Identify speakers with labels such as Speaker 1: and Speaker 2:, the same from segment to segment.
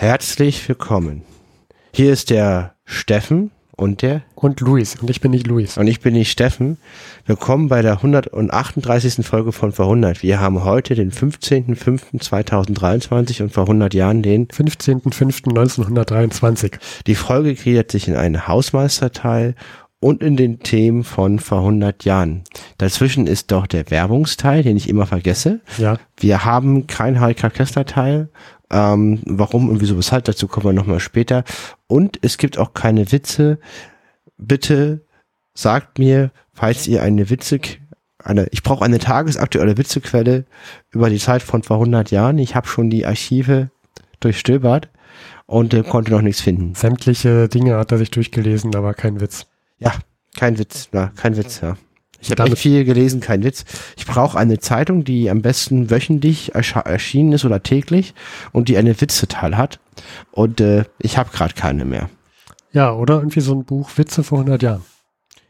Speaker 1: Herzlich willkommen. Hier ist der Steffen und der
Speaker 2: und Luis und ich bin nicht Luis
Speaker 1: und ich bin nicht Steffen. Willkommen bei der 138. Folge von Vor 100. Wir haben heute den 15.05.2023 und vor 100 Jahren den
Speaker 2: 15.05.1923.
Speaker 1: Die Folge gliedert sich in einen Hausmeisterteil und in den Themen von vor 100 Jahren. Dazwischen ist doch der Werbungsteil, den ich immer vergesse.
Speaker 2: Ja.
Speaker 1: Wir haben kein Harika Kessler Teil ähm, warum und wieso weshalb, dazu kommen wir nochmal später. Und es gibt auch keine Witze. Bitte sagt mir, falls ihr eine Witze, eine, ich brauche eine tagesaktuelle Witzequelle über die Zeit von vor 100 Jahren. Ich habe schon die Archive durchstöbert und äh, konnte noch nichts finden.
Speaker 2: Sämtliche Dinge hat er sich durchgelesen, aber kein Witz.
Speaker 1: Ja, kein Witz, ja, kein Witz, ja. Ich habe echt viel gelesen, kein Witz. Ich brauche eine Zeitung, die am besten wöchentlich erschienen ist oder täglich und die eine Witzeteil hat. Und äh, ich habe gerade keine mehr.
Speaker 2: Ja, oder irgendwie so ein Buch Witze vor 100 Jahren.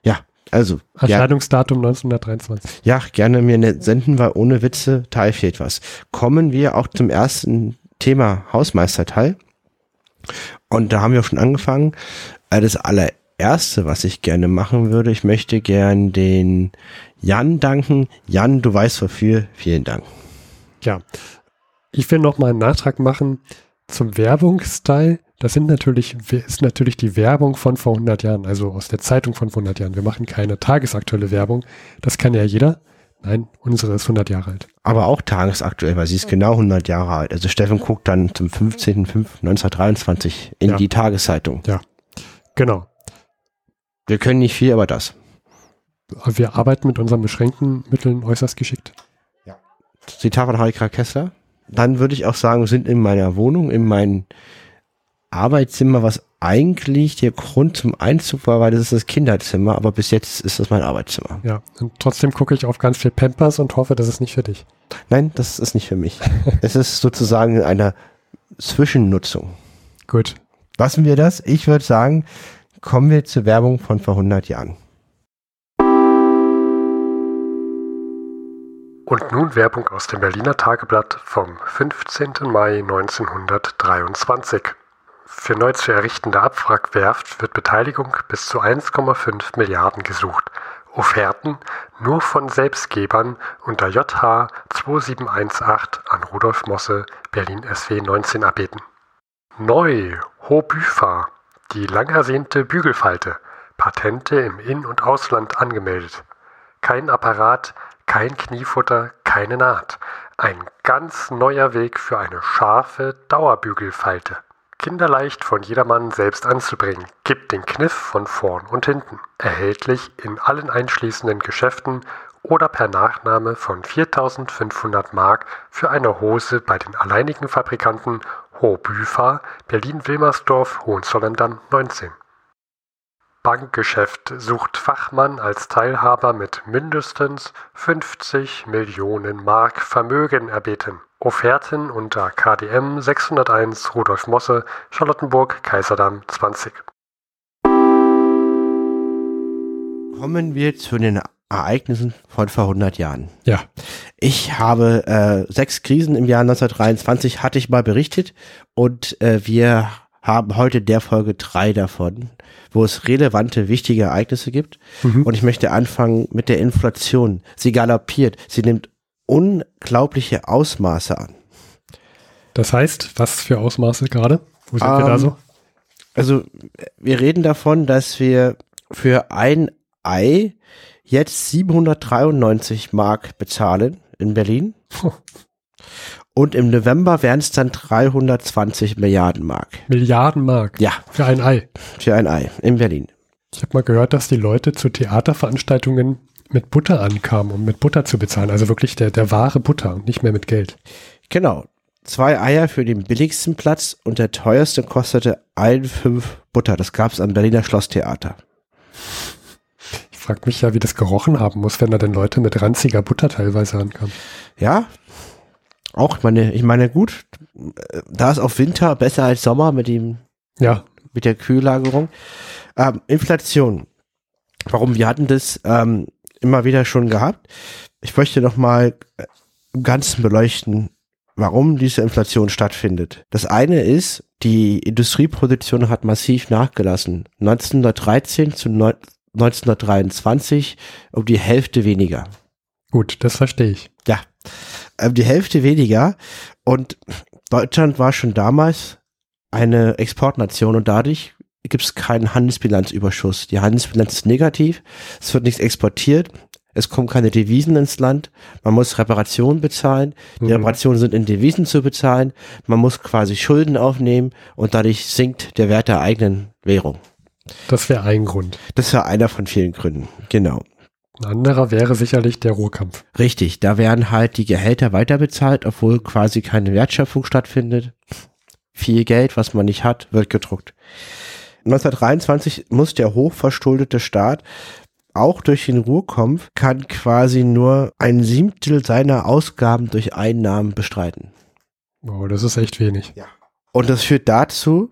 Speaker 1: Ja, also.
Speaker 2: Erscheinungsdatum ja, 1923.
Speaker 1: Ja, gerne mir ne, senden, weil ohne Witze Teil fehlt was. Kommen wir auch zum ersten Thema Hausmeisterteil. Und da haben wir auch schon angefangen. Äh, das aller Erste, was ich gerne machen würde, ich möchte gern den Jan danken. Jan, du weißt wofür. Vielen Dank.
Speaker 2: Ja, ich will noch mal einen Nachtrag machen zum Werbungsteil. Das sind natürlich, ist natürlich die Werbung von vor 100 Jahren, also aus der Zeitung von vor 100 Jahren. Wir machen keine tagesaktuelle Werbung. Das kann ja jeder. Nein, unsere ist 100 Jahre alt.
Speaker 1: Aber auch tagesaktuell, weil sie ist genau 100 Jahre alt. Also Steffen guckt dann zum 15.05.1923 in ja. die Tageszeitung.
Speaker 2: Ja, genau.
Speaker 1: Wir können nicht viel, aber das.
Speaker 2: Wir arbeiten mit unseren beschränkten Mitteln äußerst geschickt.
Speaker 1: Ja. Zitat von Harika Kessler. Dann würde ich auch sagen, wir sind in meiner Wohnung, in meinem Arbeitszimmer, was eigentlich der Grund zum Einzug war, weil das ist das Kinderzimmer, aber bis jetzt ist das mein Arbeitszimmer.
Speaker 2: Ja, und trotzdem gucke ich auf ganz viel Pampers und hoffe, das ist nicht für dich.
Speaker 1: Nein, das ist nicht für mich. es ist sozusagen eine Zwischennutzung.
Speaker 2: Gut.
Speaker 1: Lassen wir das. Ich würde sagen, Kommen wir zur Werbung von vor 100 Jahren.
Speaker 2: Und nun Werbung aus dem Berliner Tageblatt vom 15. Mai 1923. Für neu zu errichtende Abwrackwerft wird Beteiligung bis zu 1,5 Milliarden gesucht. Offerten nur von Selbstgebern unter JH 2718 an Rudolf Mosse, Berlin SW 19 erbeten. Neu, Hobüfa, die lang ersehnte Bügelfalte, Patente im In- und Ausland angemeldet. Kein Apparat, kein Kniefutter, keine Naht. Ein ganz neuer Weg für eine scharfe Dauerbügelfalte. Kinderleicht von jedermann selbst anzubringen, gibt den Kniff von vorn und hinten. Erhältlich in allen einschließenden Geschäften oder per Nachnahme von 4500 Mark für eine Hose bei den alleinigen Fabrikanten Hobüfa, Berlin-Wilmersdorf, Hohenzollern-Damm 19. Bankgeschäft sucht Fachmann als Teilhaber mit mindestens 50 Millionen Mark Vermögen erbeten. Offerten unter KDM 601 Rudolf Mosse, Charlottenburg, Kaiserdamm 20.
Speaker 1: Kommen wir zu den Ereignissen von vor 100 Jahren.
Speaker 2: Ja.
Speaker 1: Ich habe äh, sechs Krisen im Jahr 1923 hatte ich mal berichtet und äh, wir haben heute der Folge drei davon, wo es relevante, wichtige Ereignisse gibt. Mhm. Und ich möchte anfangen mit der Inflation. Sie galoppiert. Sie nimmt unglaubliche Ausmaße an.
Speaker 2: Das heißt, was für Ausmaße gerade? Wo sind um, wir da ähm, so?
Speaker 1: Also, wir reden davon, dass wir für ein Ei jetzt 793 Mark bezahlen in Berlin. Und im November wären es dann 320 Milliarden Mark.
Speaker 2: Milliarden Mark?
Speaker 1: Ja.
Speaker 2: Für ein Ei?
Speaker 1: Für ein Ei in Berlin.
Speaker 2: Ich habe mal gehört, dass die Leute zu Theaterveranstaltungen mit Butter ankamen, um mit Butter zu bezahlen. Also wirklich der, der wahre Butter und nicht mehr mit Geld.
Speaker 1: Genau. Zwei Eier für den billigsten Platz und der teuerste kostete 1,5 Butter. Das gab es am Berliner Schlosstheater
Speaker 2: frage mich ja, wie das gerochen haben muss, wenn da denn Leute mit ranziger Butter teilweise ankamen.
Speaker 1: Ja, auch, ich meine, ich meine, gut, da ist auch Winter besser als Sommer mit dem,
Speaker 2: ja.
Speaker 1: mit der Kühllagerung. Ähm, Inflation. Warum? Wir hatten das ähm, immer wieder schon gehabt. Ich möchte noch mal im Ganzen beleuchten, warum diese Inflation stattfindet. Das eine ist, die Industrieproduktion hat massiv nachgelassen. 1913 zu 1923 um die Hälfte weniger.
Speaker 2: Gut, das verstehe ich.
Speaker 1: Ja, um die Hälfte weniger. Und Deutschland war schon damals eine Exportnation und dadurch gibt es keinen Handelsbilanzüberschuss. Die Handelsbilanz ist negativ, es wird nichts exportiert, es kommen keine Devisen ins Land, man muss Reparationen bezahlen, die
Speaker 2: Mhm.
Speaker 1: Reparationen sind in Devisen zu bezahlen, man muss quasi Schulden aufnehmen und dadurch sinkt der Wert der eigenen Währung.
Speaker 2: Das wäre ein Grund.
Speaker 1: Das war einer von vielen Gründen, genau.
Speaker 2: Ein anderer wäre sicherlich der Ruhrkampf.
Speaker 1: Richtig, da werden halt die Gehälter weiterbezahlt, obwohl quasi keine Wertschöpfung stattfindet. Viel Geld, was man nicht hat, wird gedruckt. 1923 muss der hochverschuldete Staat auch durch den Ruhrkampf kann quasi nur ein Siebtel seiner Ausgaben durch Einnahmen bestreiten.
Speaker 2: Wow, das ist echt wenig.
Speaker 1: Und das führt dazu,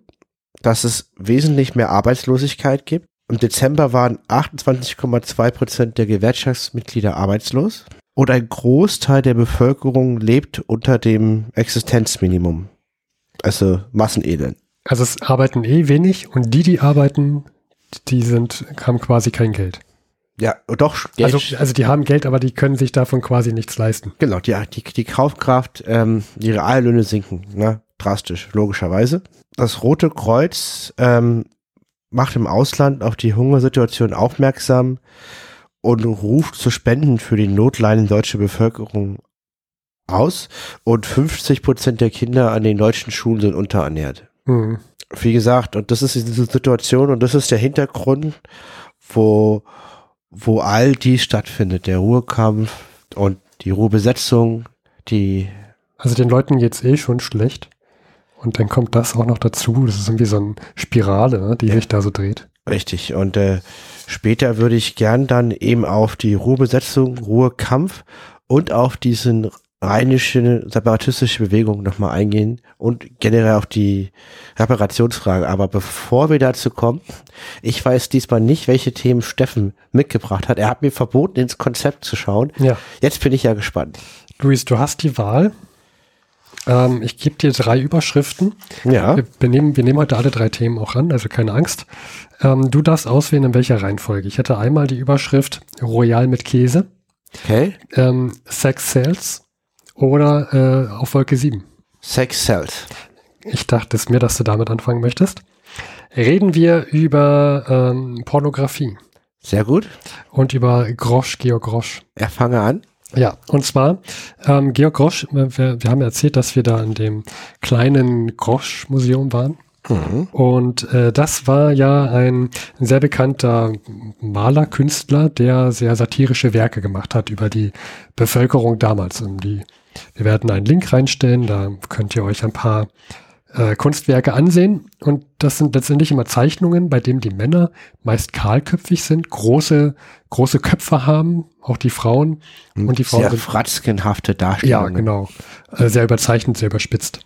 Speaker 1: dass es wesentlich mehr Arbeitslosigkeit gibt. Im Dezember waren 28,2 Prozent der Gewerkschaftsmitglieder arbeitslos und ein Großteil der Bevölkerung lebt unter dem Existenzminimum. Also Massenelend.
Speaker 2: Also es arbeiten eh wenig und die, die arbeiten, die sind, haben quasi kein Geld.
Speaker 1: Ja, doch. Geld,
Speaker 2: Also, also die haben Geld, aber die können sich davon quasi nichts leisten.
Speaker 1: genau, die, die, die Kaufkraft, ähm, die Reallöhne sinken, ne? Drastisch, logischerweise. Das Rote Kreuz ähm, macht im Ausland auf die Hungersituation aufmerksam und ruft zu Spenden für die notleidende deutsche Bevölkerung aus. Und 50 Prozent der Kinder an den deutschen Schulen sind unterernährt.
Speaker 2: Hm.
Speaker 1: Wie gesagt, und das ist diese Situation und das ist der Hintergrund, wo, wo all dies stattfindet. Der Ruhekampf und die Ruhebesetzung, die
Speaker 2: Also den Leuten geht's eh schon schlecht. Und dann kommt das auch noch dazu. Das ist irgendwie so eine Spirale, ne, die sich da so dreht.
Speaker 1: Richtig. Und äh, später würde ich gern dann eben auf die Ruhebesetzung, Ruhekampf und auf diesen rheinische separatistische Bewegung nochmal eingehen und generell auf die Reparationsfrage. Aber bevor wir dazu kommen, ich weiß diesmal nicht, welche Themen Steffen mitgebracht hat. Er hat mir verboten, ins Konzept zu schauen.
Speaker 2: Ja.
Speaker 1: Jetzt bin ich ja gespannt.
Speaker 2: Luis, du hast die Wahl. Ähm, ich gebe dir drei Überschriften.
Speaker 1: Ja.
Speaker 2: Wir, nehmen, wir nehmen heute alle drei Themen auch an, also keine Angst. Ähm, du darfst auswählen, in welcher Reihenfolge. Ich hätte einmal die Überschrift Royal mit Käse,
Speaker 1: Okay.
Speaker 2: ähm, Sex Sales oder äh, auf Wolke 7.
Speaker 1: Sex sells.
Speaker 2: Ich dachte es mir, dass du damit anfangen möchtest. Reden wir über ähm, Pornografie
Speaker 1: Sehr gut.
Speaker 2: und über Grosch, Georg Grosch.
Speaker 1: Er fange an.
Speaker 2: Ja, und zwar, ähm, Georg Grosch, äh, wir, wir haben erzählt, dass wir da in dem kleinen Grosch-Museum waren.
Speaker 1: Mhm.
Speaker 2: Und äh, das war ja ein sehr bekannter Maler, Künstler, der sehr satirische Werke gemacht hat über die Bevölkerung damals. Und die, wir werden einen Link reinstellen, da könnt ihr euch ein paar äh, Kunstwerke ansehen. Und das sind letztendlich immer Zeichnungen, bei denen die Männer meist kahlköpfig sind, große, große Köpfe haben, auch die Frauen. Und die Frauen
Speaker 1: Sehr
Speaker 2: sind
Speaker 1: fratzkenhafte
Speaker 2: ja,
Speaker 1: Darstellungen.
Speaker 2: genau. Äh, sehr überzeichnet, sehr überspitzt.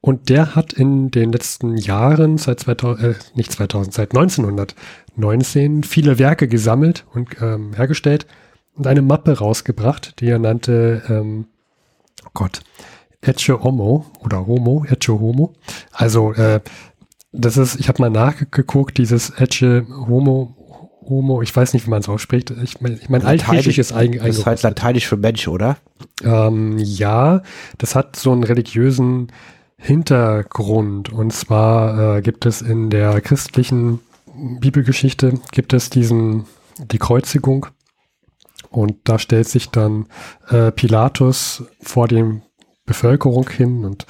Speaker 2: Und der hat in den letzten Jahren, seit 2000, äh, nicht 2000, seit 1919 viele Werke gesammelt und ähm, hergestellt und eine Mappe rausgebracht, die er nannte, ähm, oh Gott, Ecce Homo oder Homo, Ecce Homo. Also äh, das ist, ich habe mal nachgeguckt, dieses Ecce Homo, Homo, ich weiß nicht, wie man es ausspricht. Ich meine, ich mein, altgriechisch ist eigen,
Speaker 1: Das ist halt lateinisch für Mensch, oder?
Speaker 2: ähm, ja, das hat so einen religiösen Hintergrund. Und zwar äh, gibt es in der christlichen Bibelgeschichte gibt es diesen die Kreuzigung und da stellt sich dann äh, Pilatus vor dem Bevölkerung hin und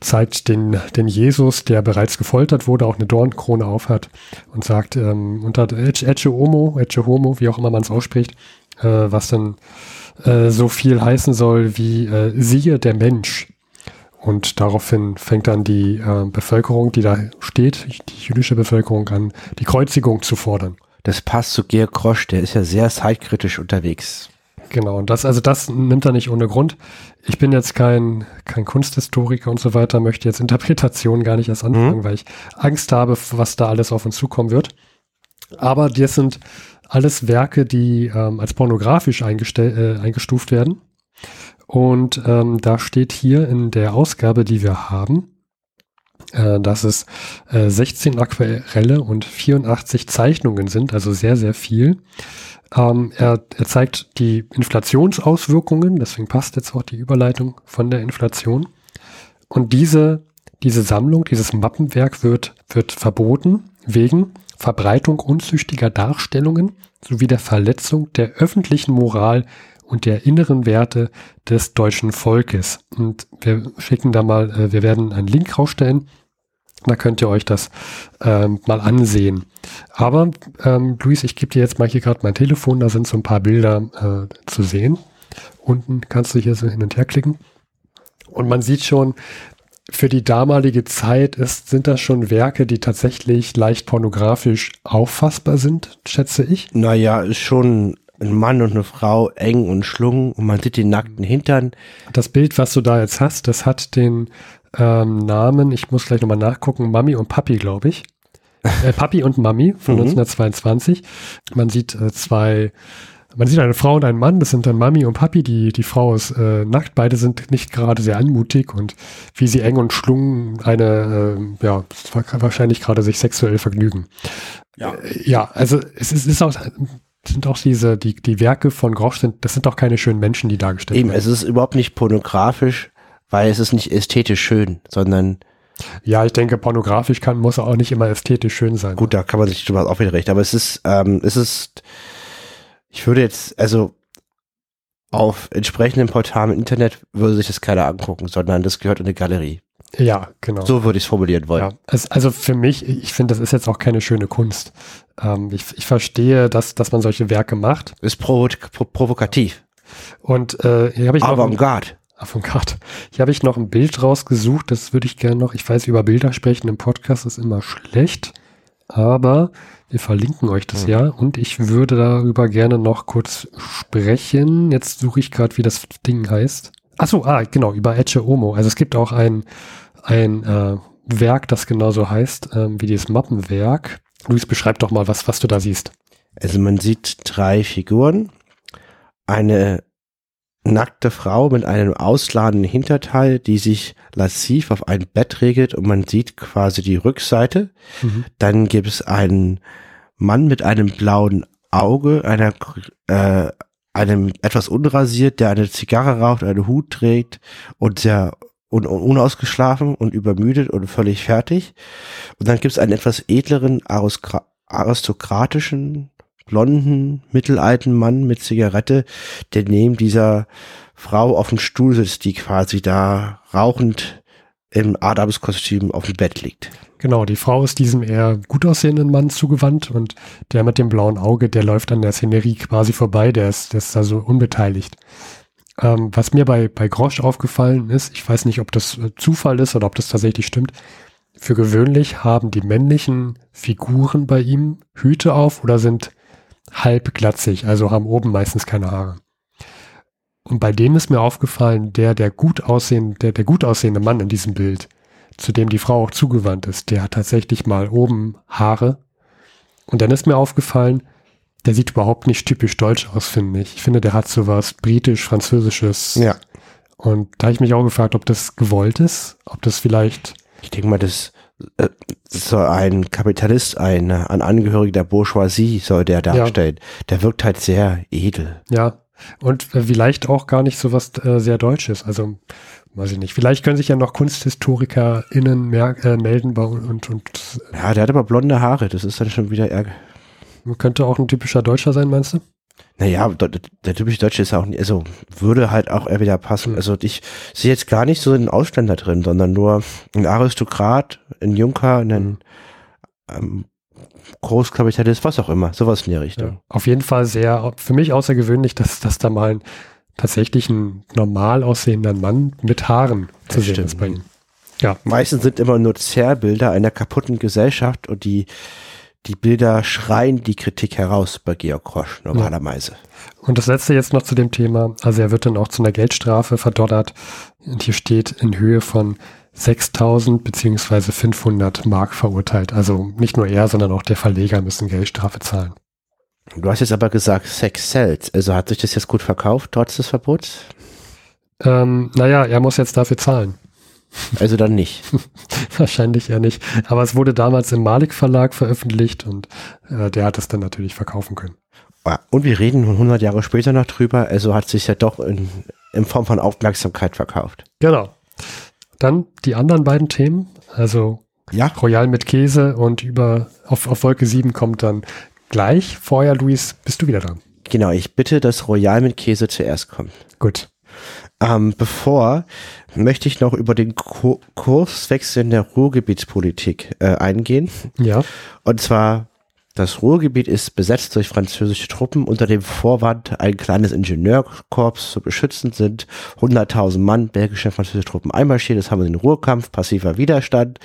Speaker 2: zeigt den, den Jesus, der bereits gefoltert wurde, auch eine Dornkrone aufhat und sagt ähm, unter Ecce Ecce Homo, Ecce Homo, wie auch immer man es ausspricht, äh, was dann äh, so viel heißen soll wie äh, siehe der Mensch. Und daraufhin fängt dann die äh, Bevölkerung, die da steht, die jüdische Bevölkerung an, die Kreuzigung zu fordern.
Speaker 1: Das passt zu Georg Grosch, der ist ja sehr zeitkritisch unterwegs.
Speaker 2: Genau, und das, also das nimmt er nicht ohne Grund. Ich bin jetzt kein, kein Kunsthistoriker und so weiter, möchte jetzt Interpretationen gar nicht erst anfangen,
Speaker 1: Mhm.
Speaker 2: weil ich Angst habe, was da alles auf uns zukommen wird. Aber das sind alles Werke, die ähm, als pornografisch äh, eingestuft werden. Und ähm, da steht hier in der Ausgabe, die wir haben, äh, dass es äh, 16 Aquarelle und 84 Zeichnungen sind, also sehr, sehr viel. Ähm, er, er zeigt die Inflationsauswirkungen, deswegen passt jetzt auch die Überleitung von der Inflation. Und diese, diese Sammlung, dieses Mappenwerk wird, wird verboten wegen Verbreitung unzüchtiger Darstellungen sowie der Verletzung der öffentlichen Moral und der inneren Werte des deutschen Volkes. Und wir schicken da mal, äh, wir werden einen Link rausstellen. Da könnt ihr euch das ähm, mal ansehen. Aber, ähm, Luis, ich gebe dir jetzt mal hier gerade mein Telefon, da sind so ein paar Bilder äh, zu sehen. Unten kannst du hier so hin und her klicken. Und man sieht schon, für die damalige Zeit ist, sind das schon Werke, die tatsächlich leicht pornografisch auffassbar sind, schätze ich.
Speaker 1: Naja, ist schon ein Mann und eine Frau eng und schlungen und man sieht den nackten Hintern.
Speaker 2: Das Bild, was du da jetzt hast, das hat den ähm, Namen, ich muss gleich nochmal nachgucken, Mami und Papi, glaube ich. Äh, Papi und Mami von mhm. 1922. Man sieht äh, zwei man sieht eine Frau und einen Mann, das sind dann Mami und Papi, die, die Frau ist äh, nackt, beide sind nicht gerade sehr anmutig und wie sie eng und schlungen eine, äh, ja, wahrscheinlich gerade sich sexuell vergnügen. Ja, äh, ja also es ist, ist auch, sind auch diese, die, die Werke von Grosch sind, das sind auch keine schönen Menschen, die dargestellt
Speaker 1: Eben, werden. Eben, es ist überhaupt nicht pornografisch, weil es ist nicht ästhetisch schön, sondern
Speaker 2: ja, ich denke, pornografisch kann, muss auch nicht immer ästhetisch schön sein.
Speaker 1: Gut, da kann man sich auch wieder recht, aber es ist, ähm, es ist, ich würde jetzt, also auf entsprechenden Portalen im Internet würde sich das keiner angucken, sondern das gehört in eine Galerie.
Speaker 2: Ja, genau.
Speaker 1: So würde ich es formulieren wollen. Ja,
Speaker 2: es, also für mich, ich finde, das ist jetzt auch keine schöne Kunst. Ähm, ich, ich verstehe, dass, dass man solche Werke macht.
Speaker 1: Ist provo provokativ.
Speaker 2: Und äh, hier habe ich
Speaker 1: Avantgarde.
Speaker 2: Avantgarde. Hier habe ich noch ein Bild rausgesucht, das würde ich gerne noch, ich weiß, über Bilder sprechen im Podcast ist immer schlecht, aber wir verlinken euch das ja und ich würde darüber gerne noch kurz sprechen. Jetzt suche ich gerade, wie das Ding heißt. Achso, ah, genau, über Etche Omo. Also es gibt auch ein, ein äh, Werk, das genauso heißt ähm, wie dieses Mappenwerk. Luis, beschreib doch mal, was, was du da siehst.
Speaker 1: Also man sieht drei Figuren. Eine nackte Frau mit einem ausladenden Hinterteil, die sich lassiv auf ein Bett regelt und man sieht quasi die Rückseite. Mhm. Dann gibt es einen Mann mit einem blauen Auge, einer, äh, einem etwas unrasiert, der eine Zigarre raucht, einen Hut trägt und sehr un unausgeschlafen und übermüdet und völlig fertig. Und dann gibt es einen etwas edleren, aristokratischen blonden, mittelalten Mann mit Zigarette, der neben dieser Frau auf dem Stuhl sitzt, die quasi da rauchend im Adamskostüm auf dem Bett liegt.
Speaker 2: Genau, die Frau ist diesem eher gut aussehenden Mann zugewandt und der mit dem blauen Auge, der läuft an der Szenerie quasi vorbei, der ist, der ist da so unbeteiligt. Ähm, was mir bei, bei Grosch aufgefallen ist, ich weiß nicht, ob das äh, Zufall ist oder ob das tatsächlich stimmt, für gewöhnlich haben die männlichen Figuren bei ihm Hüte auf oder sind halb glatzig, also haben oben meistens keine Haare. Und bei dem ist mir aufgefallen, der, der gut aussehende, der, der gut aussehende Mann in diesem Bild, zu dem die Frau auch zugewandt ist, der hat tatsächlich mal oben Haare. Und dann ist mir aufgefallen, der sieht überhaupt nicht typisch deutsch aus, finde ich. Ich finde, der hat so was britisch-französisches.
Speaker 1: Ja.
Speaker 2: Und da habe ich mich auch gefragt, ob das gewollt ist, ob das vielleicht.
Speaker 1: Ich denke mal, das äh, so ein Kapitalist, ein, ein Angehöriger der Bourgeoisie soll der darstellen. Ja. Der wirkt halt sehr edel.
Speaker 2: Ja. Und äh, vielleicht auch gar nicht so was äh, sehr Deutsches. Also, weiß ich nicht. Vielleicht können sich ja noch KunsthistorikerInnen mehr, äh, melden und, und.
Speaker 1: Ja, der hat aber blonde Haare. Das ist dann schon wieder ärger.
Speaker 2: Könnte auch ein typischer Deutscher sein, meinst du?
Speaker 1: Naja, der, der typische Deutsche ist auch nicht, also würde halt auch eher wieder passen. Mhm. Also ich sehe jetzt gar nicht so einen Ausländer drin, sondern nur ein Aristokrat, ein Junker, einen ähm, Großkapitalist, was auch immer, sowas in der Richtung. Ja,
Speaker 2: auf jeden Fall sehr, für mich außergewöhnlich, dass, dass da mal ein, tatsächlich ein normal aussehender Mann mit Haaren zu das sehen stimmt. ist bei ihm.
Speaker 1: Ja. Meistens sind immer nur Zerrbilder einer kaputten Gesellschaft und die die Bilder schreien die Kritik heraus bei Georg Krosch normalerweise.
Speaker 2: Und das letzte jetzt noch zu dem Thema. Also er wird dann auch zu einer Geldstrafe verdonnert. Und hier steht in Höhe von 6000 beziehungsweise 500 Mark verurteilt. Also nicht nur er, sondern auch der Verleger müssen Geldstrafe zahlen.
Speaker 1: Du hast jetzt aber gesagt, Sex sells. Also hat sich das jetzt gut verkauft, trotz des Verbots?
Speaker 2: Ähm, naja, er muss jetzt dafür zahlen.
Speaker 1: Also dann nicht.
Speaker 2: Wahrscheinlich eher nicht. Aber es wurde damals im Malik Verlag veröffentlicht und äh, der hat es dann natürlich verkaufen können.
Speaker 1: Und wir reden 100 Jahre später noch drüber, also hat sich ja doch in, in Form von Aufmerksamkeit verkauft.
Speaker 2: Genau. Dann die anderen beiden Themen, also
Speaker 1: Ja,
Speaker 2: Royal mit Käse und über auf, auf Wolke 7 kommt dann gleich. Vorher, Luis, bist du wieder dran.
Speaker 1: genau. Ich bitte, dass Royal mit Käse zuerst kommt.
Speaker 2: Gut.
Speaker 1: Ähm, bevor möchte ich noch über den Ku Kurswechsel in der Ruhrgebietspolitik äh, eingehen.
Speaker 2: Ja.
Speaker 1: Und zwar, das Ruhrgebiet ist besetzt durch französische Truppen unter dem Vorwand, ein kleines Ingenieurkorps zu beschützen, sind 100.000 Mann belgische und französische Truppen einmarschiert. Das haben wir den Ruhrkampf, passiver Widerstand.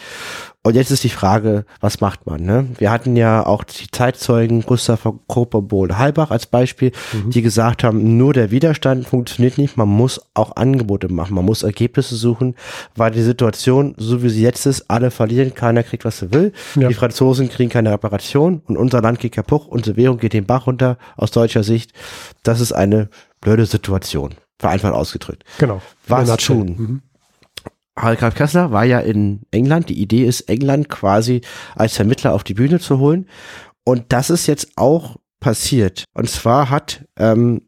Speaker 1: Und jetzt ist die Frage, was macht man? Ne? Wir hatten ja auch die Zeitzeugen Gustav Koper Bohl Halbach als Beispiel, die gesagt haben, nur der Widerstand funktioniert nicht, man muss auch Angebote machen, man muss Ergebnisse suchen, weil die Situation, so wie sie jetzt ist, alle verlieren, keiner kriegt, was er will.
Speaker 2: Ja.
Speaker 1: Die Franzosen kriegen keine Reparation und unser Land geht kaputt, unsere Währung geht den Bach runter aus deutscher Sicht. Das ist eine blöde Situation, vereinfacht ausgedrückt.
Speaker 2: Genau.
Speaker 1: Was tun?
Speaker 2: Mhm.
Speaker 1: Graf Kessler war ja in England. Die Idee ist, England quasi als Vermittler auf die Bühne zu holen. Und das ist jetzt auch passiert. Und zwar hat ähm,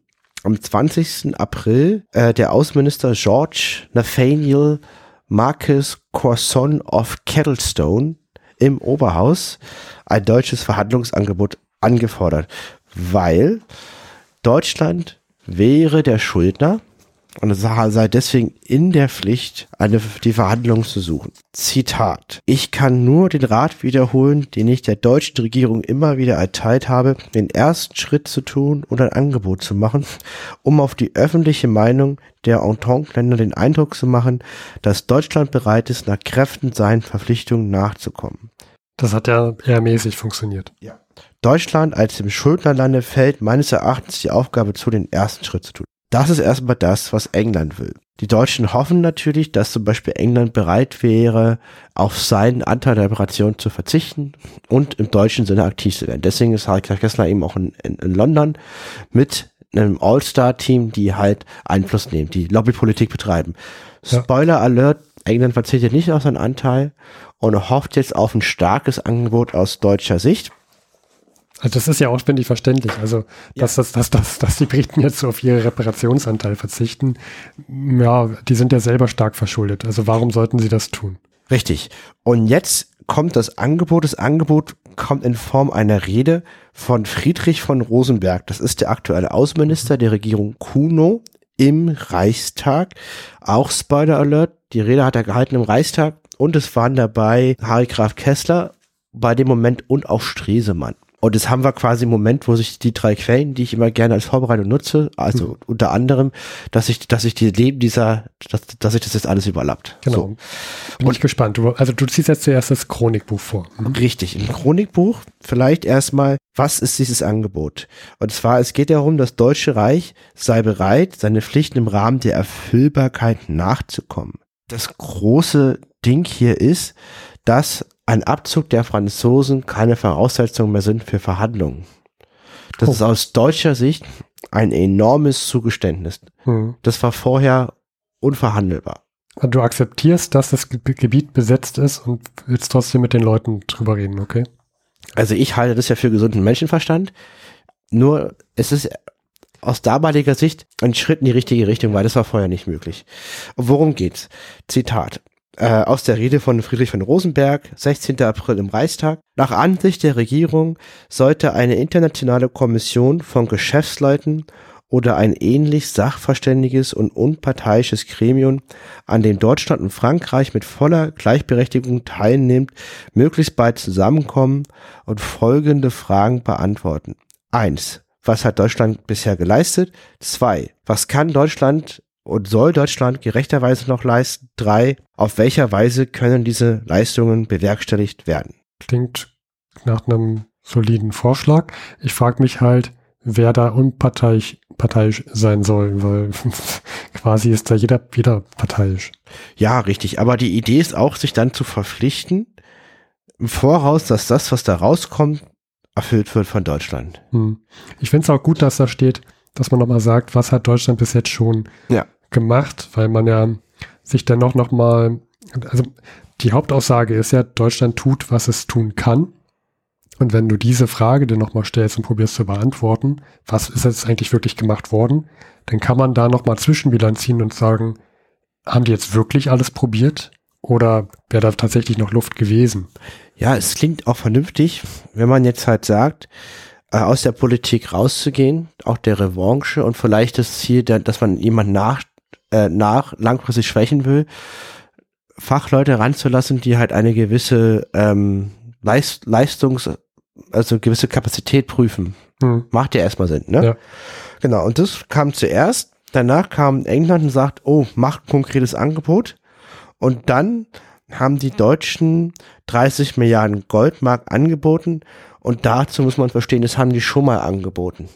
Speaker 1: am 20. April äh, der Außenminister George Nathaniel Marcus Corson of Kettlestone im Oberhaus ein deutsches Verhandlungsangebot angefordert, weil Deutschland wäre der Schuldner und es sei deswegen in der Pflicht, eine, die Verhandlungen zu suchen. Zitat. Ich kann nur den Rat wiederholen, den ich der deutschen Regierung immer wieder erteilt habe, den ersten Schritt zu tun und ein Angebot zu machen, um auf die öffentliche Meinung der Entente-Länder den Eindruck zu machen, dass Deutschland bereit ist, nach Kräften seinen Verpflichtungen nachzukommen.
Speaker 2: Das hat ja eher mäßig funktioniert.
Speaker 1: Deutschland als dem Schuldnerlande fällt meines Erachtens die Aufgabe zu, den ersten Schritt zu tun. Das ist erstmal das, was England will. Die Deutschen hoffen natürlich, dass zum Beispiel England bereit wäre, auf seinen Anteil der Operation zu verzichten und im deutschen Sinne aktiv zu werden. Deswegen ist Harry Kessler eben auch in, in, in London mit einem All-Star-Team, die halt Einfluss nehmen, die Lobbypolitik betreiben.
Speaker 2: Ja.
Speaker 1: Spoiler Alert, England verzichtet nicht auf seinen Anteil und hofft jetzt auf ein starkes Angebot aus deutscher Sicht.
Speaker 2: Also das ist ja auswendig verständlich. Also, dass, das, dass, dass, dass die Briten jetzt so auf ihre Reparationsanteil verzichten, ja, die sind ja selber stark verschuldet. Also warum sollten sie das tun?
Speaker 1: Richtig. Und jetzt kommt das Angebot. Das Angebot kommt in Form einer Rede von Friedrich von Rosenberg. Das ist der aktuelle Außenminister der Regierung Kuno im Reichstag. Auch Spoiler Alert. Die Rede hat er gehalten im Reichstag. Und es waren dabei Harry Graf Kessler bei dem Moment und auch Stresemann. Und das haben wir quasi im Moment, wo sich die drei Quellen, die ich immer gerne als Vorbereitung nutze, also unter anderem, dass ich, dass ich die Leben dieser, dass, dass sich das jetzt alles überlappt.
Speaker 2: Genau.
Speaker 1: So.
Speaker 2: Bin ich gespannt. Du, also du ziehst jetzt zuerst das Chronikbuch vor. Mhm.
Speaker 1: Richtig, im Chronikbuch vielleicht erstmal, was ist dieses Angebot? Und zwar, es geht darum, das Deutsche Reich sei bereit, seine Pflichten im Rahmen der Erfüllbarkeit nachzukommen. Das große Ding hier ist, dass ein Abzug der Franzosen keine Voraussetzung mehr sind für Verhandlungen. Das
Speaker 2: Oh.
Speaker 1: ist aus deutscher Sicht ein enormes Zugeständnis.
Speaker 2: Mhm.
Speaker 1: Das war vorher unverhandelbar.
Speaker 2: Also du akzeptierst, dass das Ge- Gebiet besetzt ist und willst trotzdem mit den Leuten drüber reden, okay?
Speaker 1: Also ich halte das ja für gesunden Menschenverstand. Nur es ist aus damaliger Sicht ein Schritt in die richtige Richtung, weil das war vorher nicht möglich. Worum geht's? Zitat. Äh, aus der Rede von Friedrich von Rosenberg, 16. April im Reichstag. Nach Ansicht der Regierung sollte eine internationale Kommission von Geschäftsleuten oder ein ähnlich sachverständiges und unparteiisches Gremium, an dem Deutschland und Frankreich mit voller Gleichberechtigung teilnimmt, möglichst bald zusammenkommen und folgende Fragen beantworten. Eins: Was hat Deutschland bisher geleistet? Zwei: Was kann Deutschland und soll Deutschland gerechterweise noch leisten? Drei: Auf welcher Weise können diese Leistungen bewerkstelligt werden?
Speaker 2: Klingt nach einem soliden Vorschlag. Ich frage mich halt, wer da unparteiisch parteiisch sein soll, weil quasi ist da jeder, jeder parteiisch.
Speaker 1: Ja, richtig. Aber die Idee ist auch, sich dann zu verpflichten, im Voraus, dass das, was da rauskommt, erfüllt wird von Deutschland.
Speaker 2: Hm. Ich finde es auch gut, dass da steht, dass man nochmal sagt, was hat Deutschland bis jetzt schon
Speaker 1: Ja.
Speaker 2: gemacht, weil man ja sich dennoch nochmal Also die Hauptaussage ist ja, Deutschland tut, was es tun kann. Und wenn du diese Frage dann nochmal stellst und probierst zu beantworten, was ist jetzt eigentlich wirklich gemacht worden, dann kann man da nochmal Zwischenbilanz ziehen und sagen, haben die jetzt wirklich alles probiert? Oder wäre da tatsächlich noch Luft gewesen?
Speaker 1: Ja, es klingt auch vernünftig, wenn man jetzt halt sagt, äh, aus der Politik rauszugehen, auch der Revanche und vielleicht das Ziel, dass man jemanden nach, äh, nach langfristig schwächen will, Fachleute ranzulassen, die halt eine gewisse ähm, Leist, Leistungs, also gewisse Kapazität prüfen. Hm. Macht ja erstmal Sinn, ne? Ja. Genau, und das kam zuerst. Danach kam England und sagt, oh, macht ein konkretes Angebot. Und dann haben die Deutschen 30 Milliarden Goldmark angeboten. Und dazu muss man verstehen, das haben die schon mal angeboten.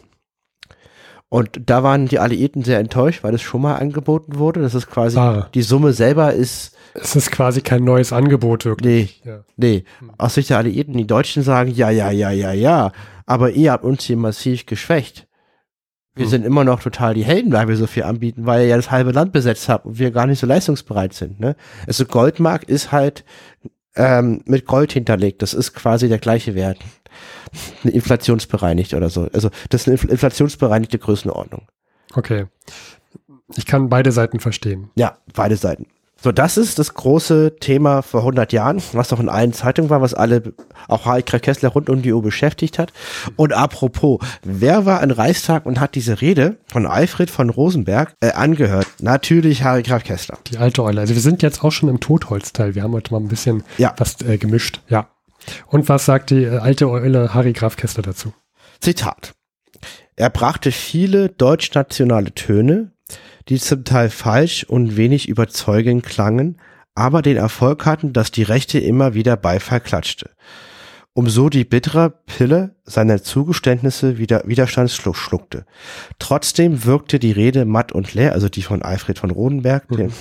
Speaker 1: Und da waren die Alliierten sehr enttäuscht, weil das schon mal angeboten wurde. Das ist quasi, ah. die Summe selber ist.
Speaker 2: Es ist quasi kein neues Angebot
Speaker 1: wirklich. Nee, ja. nee. Aus Sicht der Alliierten, die Deutschen sagen, ja, ja, ja, ja, ja. Aber ihr habt uns hier massiv geschwächt. Wir hm. sind immer noch total die Helden, weil wir so viel anbieten, weil ihr ja das halbe Land besetzt habt und wir gar nicht so leistungsbereit sind. Ne? Also Goldmark ist halt ähm, mit Gold hinterlegt. Das ist quasi der gleiche Wert eine inflationsbereinigt oder so. Also das ist eine inflationsbereinigte Größenordnung.
Speaker 2: Okay. Ich kann beide Seiten verstehen.
Speaker 1: Ja, beide Seiten. So, das ist das große Thema vor 100 Jahren, was doch in allen Zeitungen war, was alle, auch Harry Kessler rund um die Uhr beschäftigt hat. Und apropos, wer war an Reichstag und hat diese Rede von Alfred von Rosenberg äh, angehört? Natürlich Harry Graf Kessler.
Speaker 2: Die alte Eule. Also wir sind jetzt auch schon im Totholzteil. Wir haben heute mal ein bisschen ja. was äh, gemischt. Ja. Und was sagt die äh, alte Eule Harry Graf Kessler dazu?
Speaker 1: Zitat. Er brachte viele deutschnationale Töne, die zum Teil falsch und wenig überzeugend klangen, aber den Erfolg hatten, dass die Rechte immer wieder Beifall klatschte um so die bittere Pille seiner Zugeständnisse wieder Widerstandsschluck schluckte. Trotzdem wirkte die Rede matt und leer, also die von Alfred von Rodenberg. Mhm.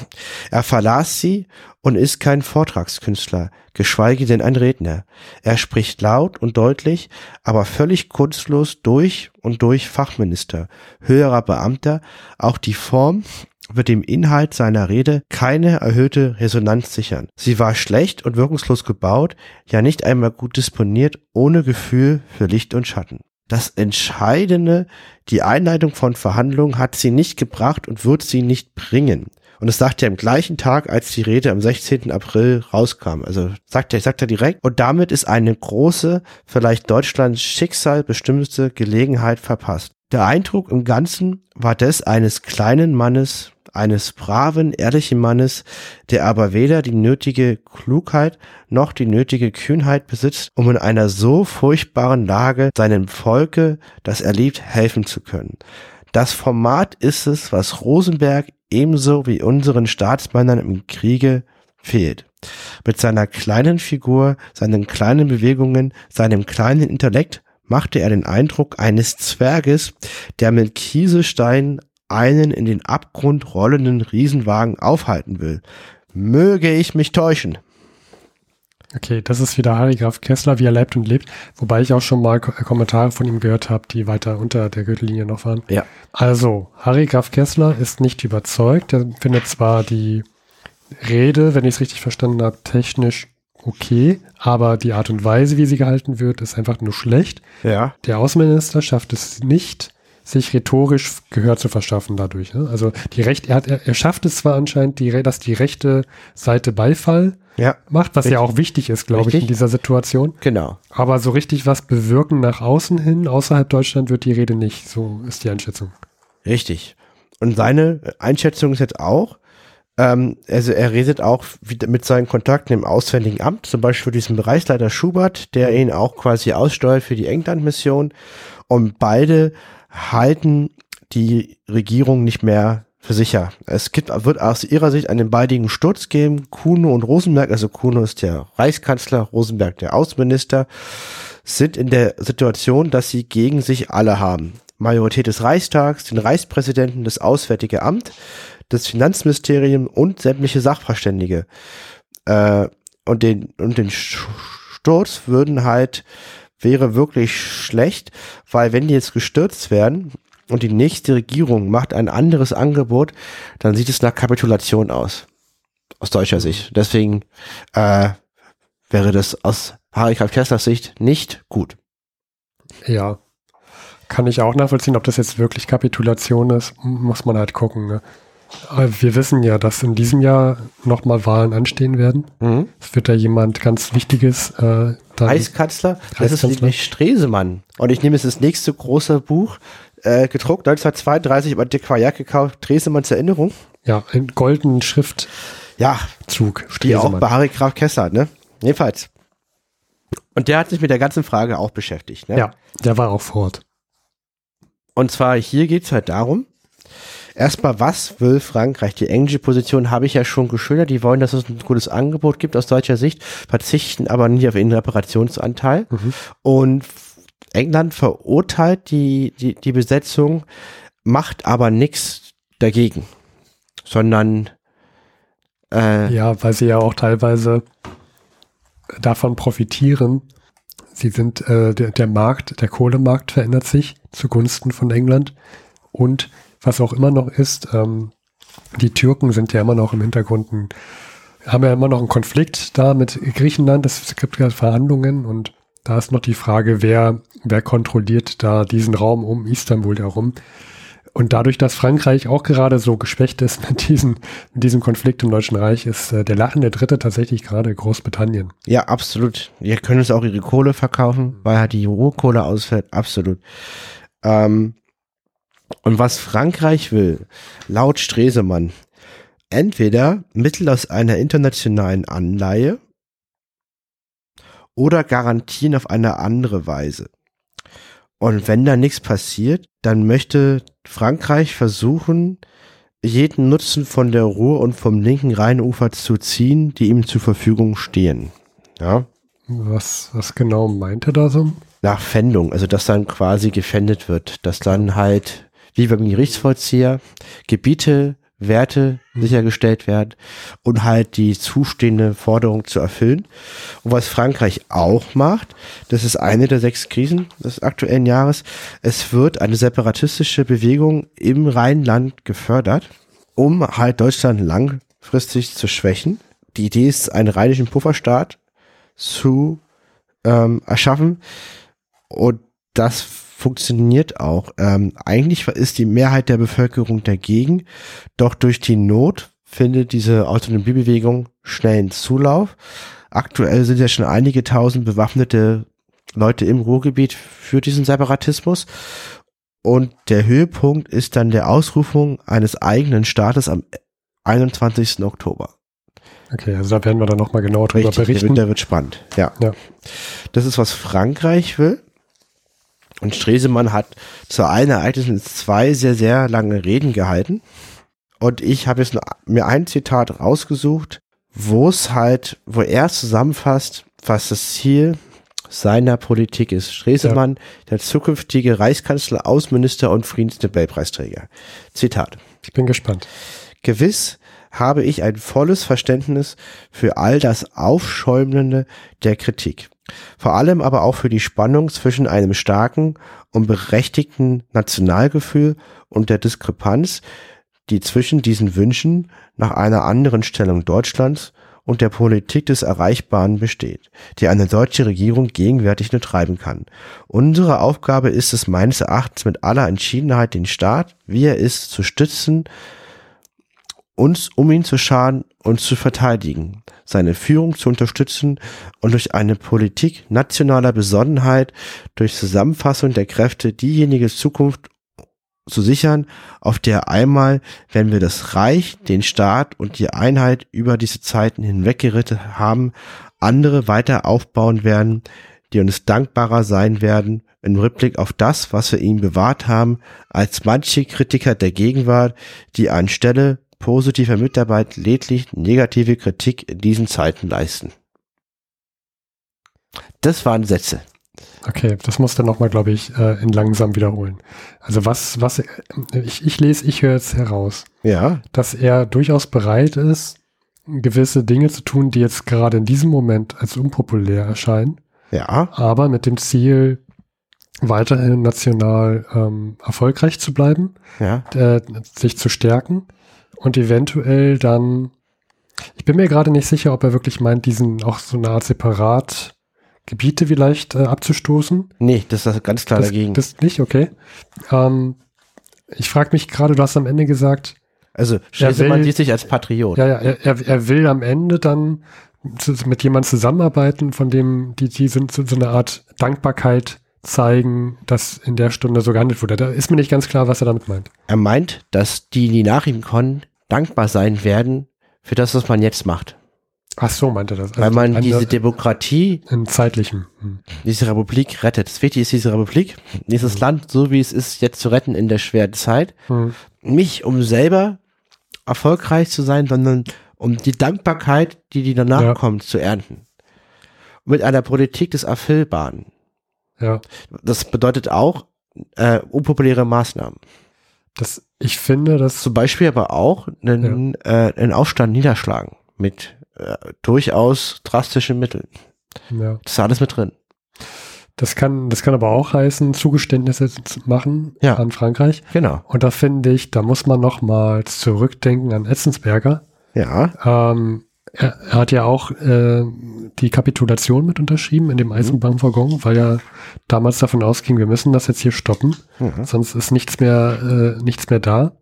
Speaker 1: Er verlas sie und ist kein Vortragskünstler, geschweige denn ein Redner. Er spricht laut und deutlich, aber völlig kunstlos durch und durch Fachminister, höherer Beamter, auch die Form wird dem Inhalt seiner Rede keine erhöhte Resonanz sichern. Sie war schlecht und wirkungslos gebaut, ja nicht einmal gut disponiert, ohne Gefühl für Licht und Schatten. Das Entscheidende, die Einleitung von Verhandlungen hat sie nicht gebracht und wird sie nicht bringen. Und das sagt er am gleichen Tag, als die Rede am 16. April rauskam. Also sagt er, sagt er direkt. Und damit ist eine große, vielleicht Deutschlands Schicksal bestimmte Gelegenheit verpasst. Der Eindruck im Ganzen war des eines kleinen Mannes eines braven, ehrlichen Mannes, der aber weder die nötige Klugheit noch die nötige Kühnheit besitzt, um in einer so furchtbaren Lage seinem Volke, das er liebt, helfen zu können. Das Format ist es, was Rosenberg ebenso wie unseren Staatsmännern im Kriege fehlt. Mit seiner kleinen Figur, seinen kleinen Bewegungen, seinem kleinen Intellekt machte er den Eindruck eines Zwerges, der mit Kieselsteinen einen in den Abgrund rollenden Riesenwagen aufhalten will. Möge ich mich täuschen.
Speaker 2: Okay, das ist wieder Harry Graf Kessler, wie er lebt und lebt, wobei ich auch schon mal Kommentare von ihm gehört habe, die weiter unter der Gürtellinie noch waren.
Speaker 1: Ja.
Speaker 2: Also, Harry Graf Kessler ist nicht überzeugt. Er findet zwar die Rede, wenn ich es richtig verstanden habe, technisch okay, aber die Art und Weise, wie sie gehalten wird, ist einfach nur schlecht.
Speaker 1: Ja.
Speaker 2: Der Außenminister schafft es nicht, sich rhetorisch Gehör zu verschaffen dadurch. Ne? Also die Recht, er, hat, er, er schafft es zwar anscheinend, die, dass die rechte Seite Beifall
Speaker 1: ja,
Speaker 2: macht, was richtig. ja auch wichtig ist, glaube ich, in dieser Situation.
Speaker 1: Genau.
Speaker 2: Aber so richtig was bewirken nach außen hin, außerhalb Deutschland, wird die Rede nicht. So ist die Einschätzung.
Speaker 1: Richtig. Und seine Einschätzung ist jetzt auch, ähm, also er redet auch mit seinen Kontakten im Auswärtigen Amt, zum Beispiel diesen Bereichsleiter Schubert, der ihn auch quasi aussteuert für die England-Mission. Und beide halten die Regierung nicht mehr für sicher. Es gibt, wird aus ihrer Sicht einen baldigen Sturz geben. Kuno und Rosenberg, also Kuno ist der Reichskanzler, Rosenberg der Außenminister, sind in der Situation, dass sie gegen sich alle haben. Majorität des Reichstags, den Reichspräsidenten, das Auswärtige Amt, das Finanzministerium und sämtliche Sachverständige. Äh, und den, und den Sturz würden halt wäre wirklich schlecht, weil wenn die jetzt gestürzt werden und die nächste Regierung macht ein anderes Angebot, dann sieht es nach Kapitulation aus. aus deutscher Sicht. Deswegen äh, wäre das aus Harry Kesslers Sicht nicht gut.
Speaker 2: Ja. Kann ich auch nachvollziehen, ob das jetzt wirklich Kapitulation ist, muss man halt gucken. Ne? Wir wissen ja, dass in diesem Jahr nochmal Wahlen anstehen werden.
Speaker 1: Mhm.
Speaker 2: Es wird da jemand ganz Wichtiges äh, dann,
Speaker 1: Reichskanzler, das ist nämlich Stresemann. Und ich nehme jetzt das nächste große Buch, äh, gedruckt 1932 über Antiquariat gekauft, Stresemanns Erinnerung.
Speaker 2: ja, in goldenen Schriftzug.
Speaker 1: Ja, die auch bei Harry Graf Kessler, ne? Jedenfalls. Und der hat sich mit der ganzen Frage auch beschäftigt, ne?
Speaker 2: Ja, der war auch vor Ort.
Speaker 1: Und zwar hier geht's halt darum, erstmal, was will Frankreich? Die englische Position habe ich ja schon geschildert. Die wollen, dass es ein gutes Angebot gibt aus deutscher Sicht, verzichten aber nicht auf ihren Reparationsanteil. Und England verurteilt die, die, die Besetzung, macht aber nichts dagegen, sondern äh,
Speaker 2: Ja, weil sie ja auch teilweise davon profitieren. Sie sind, äh, der, der Markt, der Kohlemarkt verändert sich zugunsten von England. Und was auch immer noch ist, ähm, die Türken sind ja immer noch im Hintergrund, ein, haben ja immer noch einen Konflikt da mit Griechenland. Es gibt ja Verhandlungen und da ist noch die Frage, wer, wer kontrolliert da diesen Raum um Istanbul herum. Und dadurch, dass Frankreich auch gerade so geschwächt ist mit, diesen, mit diesem Konflikt im Deutschen Reich, ist äh, der lachende Dritte tatsächlich gerade Großbritannien.
Speaker 1: Ja, absolut. Ihr können es auch ihre Kohle verkaufen, weil halt die Rohkohle ausfällt. Absolut. Ähm, und was Frankreich will, laut Stresemann, entweder Mittel aus einer internationalen Anleihe oder Garantien auf eine andere Weise. Und wenn da nichts passiert, dann möchte Frankreich versuchen, jeden Nutzen von der Ruhr und vom linken Rheinufer zu ziehen, die ihm zur Verfügung stehen. Ja,
Speaker 2: Was, was genau meint er da so?
Speaker 1: nach Pfändung, also dass dann quasi gefändet wird, dass dann halt, wie beim Gerichtsvollzieher, Gebiete, Werte sichergestellt werden und halt die zustehende Forderung zu erfüllen. Und was Frankreich auch macht, das ist eine der sechs Krisen des aktuellen Jahres, es wird eine separatistische Bewegung im Rheinland gefördert, um halt Deutschland langfristig zu schwächen. Die Idee ist, einen rheinischen Pufferstaat zu ähm, erschaffen, und das funktioniert auch. Ähm, eigentlich ist die Mehrheit der Bevölkerung dagegen, doch durch die Not findet diese Autonomiebewegung schnellen Zulauf. Aktuell sind ja schon einige tausend bewaffnete Leute im Ruhrgebiet für diesen Separatismus. Und der Höhepunkt ist dann der Ausrufung eines eigenen Staates am 21. Oktober.
Speaker 2: Okay, also da werden wir dann nochmal genauer drüber
Speaker 1: Richtig, der
Speaker 2: berichten.
Speaker 1: wird, der wird spannend. Ja.
Speaker 2: Ja.
Speaker 1: Das ist, was Frankreich will. Und Stresemann hat zu allen Ereignissen zwei sehr, sehr lange Reden gehalten. Und ich habe jetzt mir ein Zitat rausgesucht, wo es halt, wo er zusammenfasst, was das Ziel seiner Politik ist. Stresemann, der zukünftige Reichskanzler, Außenminister und Friedensnobelpreisträger. Zitat.
Speaker 2: Ich bin gespannt.
Speaker 1: Gewiss habe ich ein volles Verständnis für all das Aufschäumende der Kritik. Vor allem aber auch für die Spannung zwischen einem starken und berechtigten Nationalgefühl und der Diskrepanz, die zwischen diesen Wünschen nach einer anderen Stellung Deutschlands und der Politik des Erreichbaren besteht, die eine deutsche Regierung gegenwärtig nur treiben kann. Unsere Aufgabe ist es meines Erachtens mit aller Entschiedenheit, den Staat, wie er ist, zu stützen, uns, um ihn zu schaden und zu verteidigen, seine Führung zu unterstützen und durch eine Politik nationaler Besonnenheit, durch Zusammenfassung der Kräfte diejenige Zukunft zu sichern, auf der einmal, wenn wir das Reich, den Staat und die Einheit über diese Zeiten hinweggeritten haben, andere weiter aufbauen werden, die uns dankbarer sein werden im Rückblick auf das, was wir ihnen bewahrt haben, als manche Kritiker der Gegenwart, die anstelle positiver Mitarbeit lediglich negative Kritik in diesen Zeiten leisten. Das waren Sätze.
Speaker 2: Okay, das musst du nochmal, glaube ich, äh, in langsam wiederholen. Also was, was, äh, ich, ich lese, ich höre jetzt heraus,
Speaker 1: Ja,
Speaker 2: dass er durchaus bereit ist, gewisse Dinge zu tun, die jetzt gerade in diesem Moment als unpopulär erscheinen,
Speaker 1: ja,
Speaker 2: aber mit dem Ziel, weiterhin national ähm, erfolgreich zu bleiben,
Speaker 1: ja.
Speaker 2: äh, sich zu stärken und eventuell dann Ich bin mir gerade nicht sicher, ob er wirklich meint, diesen auch so eine Art separat Gebiete vielleicht äh, abzustoßen.
Speaker 1: Nee, das ist ganz klar
Speaker 2: das,
Speaker 1: dagegen.
Speaker 2: Das nicht, okay. Ähm, ich frage mich gerade, du hast am Ende gesagt,
Speaker 1: also
Speaker 2: will-
Speaker 1: sieht sich als Patriot.
Speaker 2: ja, ja, er, er, er will am Ende dann zu, mit jemandem zusammenarbeiten, von dem die, die sind so, so eine Art Dankbarkeit zeigen, dass in der Stunde so gehandelt wurde. Da ist mir nicht ganz klar, was er damit meint.
Speaker 1: Er meint, dass die, die nach ihm kommen, dankbar sein werden für das, was man jetzt macht.
Speaker 2: Ach so, meinte er das. Also
Speaker 1: Weil man diese Demokratie,
Speaker 2: in zeitlichem. Hm.
Speaker 1: diese Republik rettet. Das Wichtige ist diese Republik, dieses Land, so wie es ist, jetzt zu retten in der schweren Zeit.
Speaker 2: Hm.
Speaker 1: Nicht um selber erfolgreich zu sein, sondern um die Dankbarkeit, die die danach
Speaker 2: Ja.
Speaker 1: kommt, zu ernten. Mit einer Politik des Erfüllbaren.
Speaker 2: Ja,
Speaker 1: Das bedeutet auch äh, unpopuläre Maßnahmen.
Speaker 2: das, ich finde, das
Speaker 1: Zum Beispiel aber auch einen, äh, einen Aufstand niederschlagen mit äh, durchaus drastischen Mitteln.
Speaker 2: ja.
Speaker 1: Das ist alles mit drin.
Speaker 2: Das kann, das kann aber auch heißen, Zugeständnisse zu machen
Speaker 1: Ja.
Speaker 2: an Frankreich.
Speaker 1: Genau.
Speaker 2: Und da finde ich, da muss man noch mal zurückdenken an Etzensberger.
Speaker 1: Ja.
Speaker 2: Ähm, er, er hat ja auch äh, die Kapitulation mit unterschrieben in dem Eisenbahnwaggon, weil er damals davon ausging, wir müssen das jetzt hier stoppen,
Speaker 1: Mhm.
Speaker 2: sonst ist nichts mehr, äh, nichts mehr da.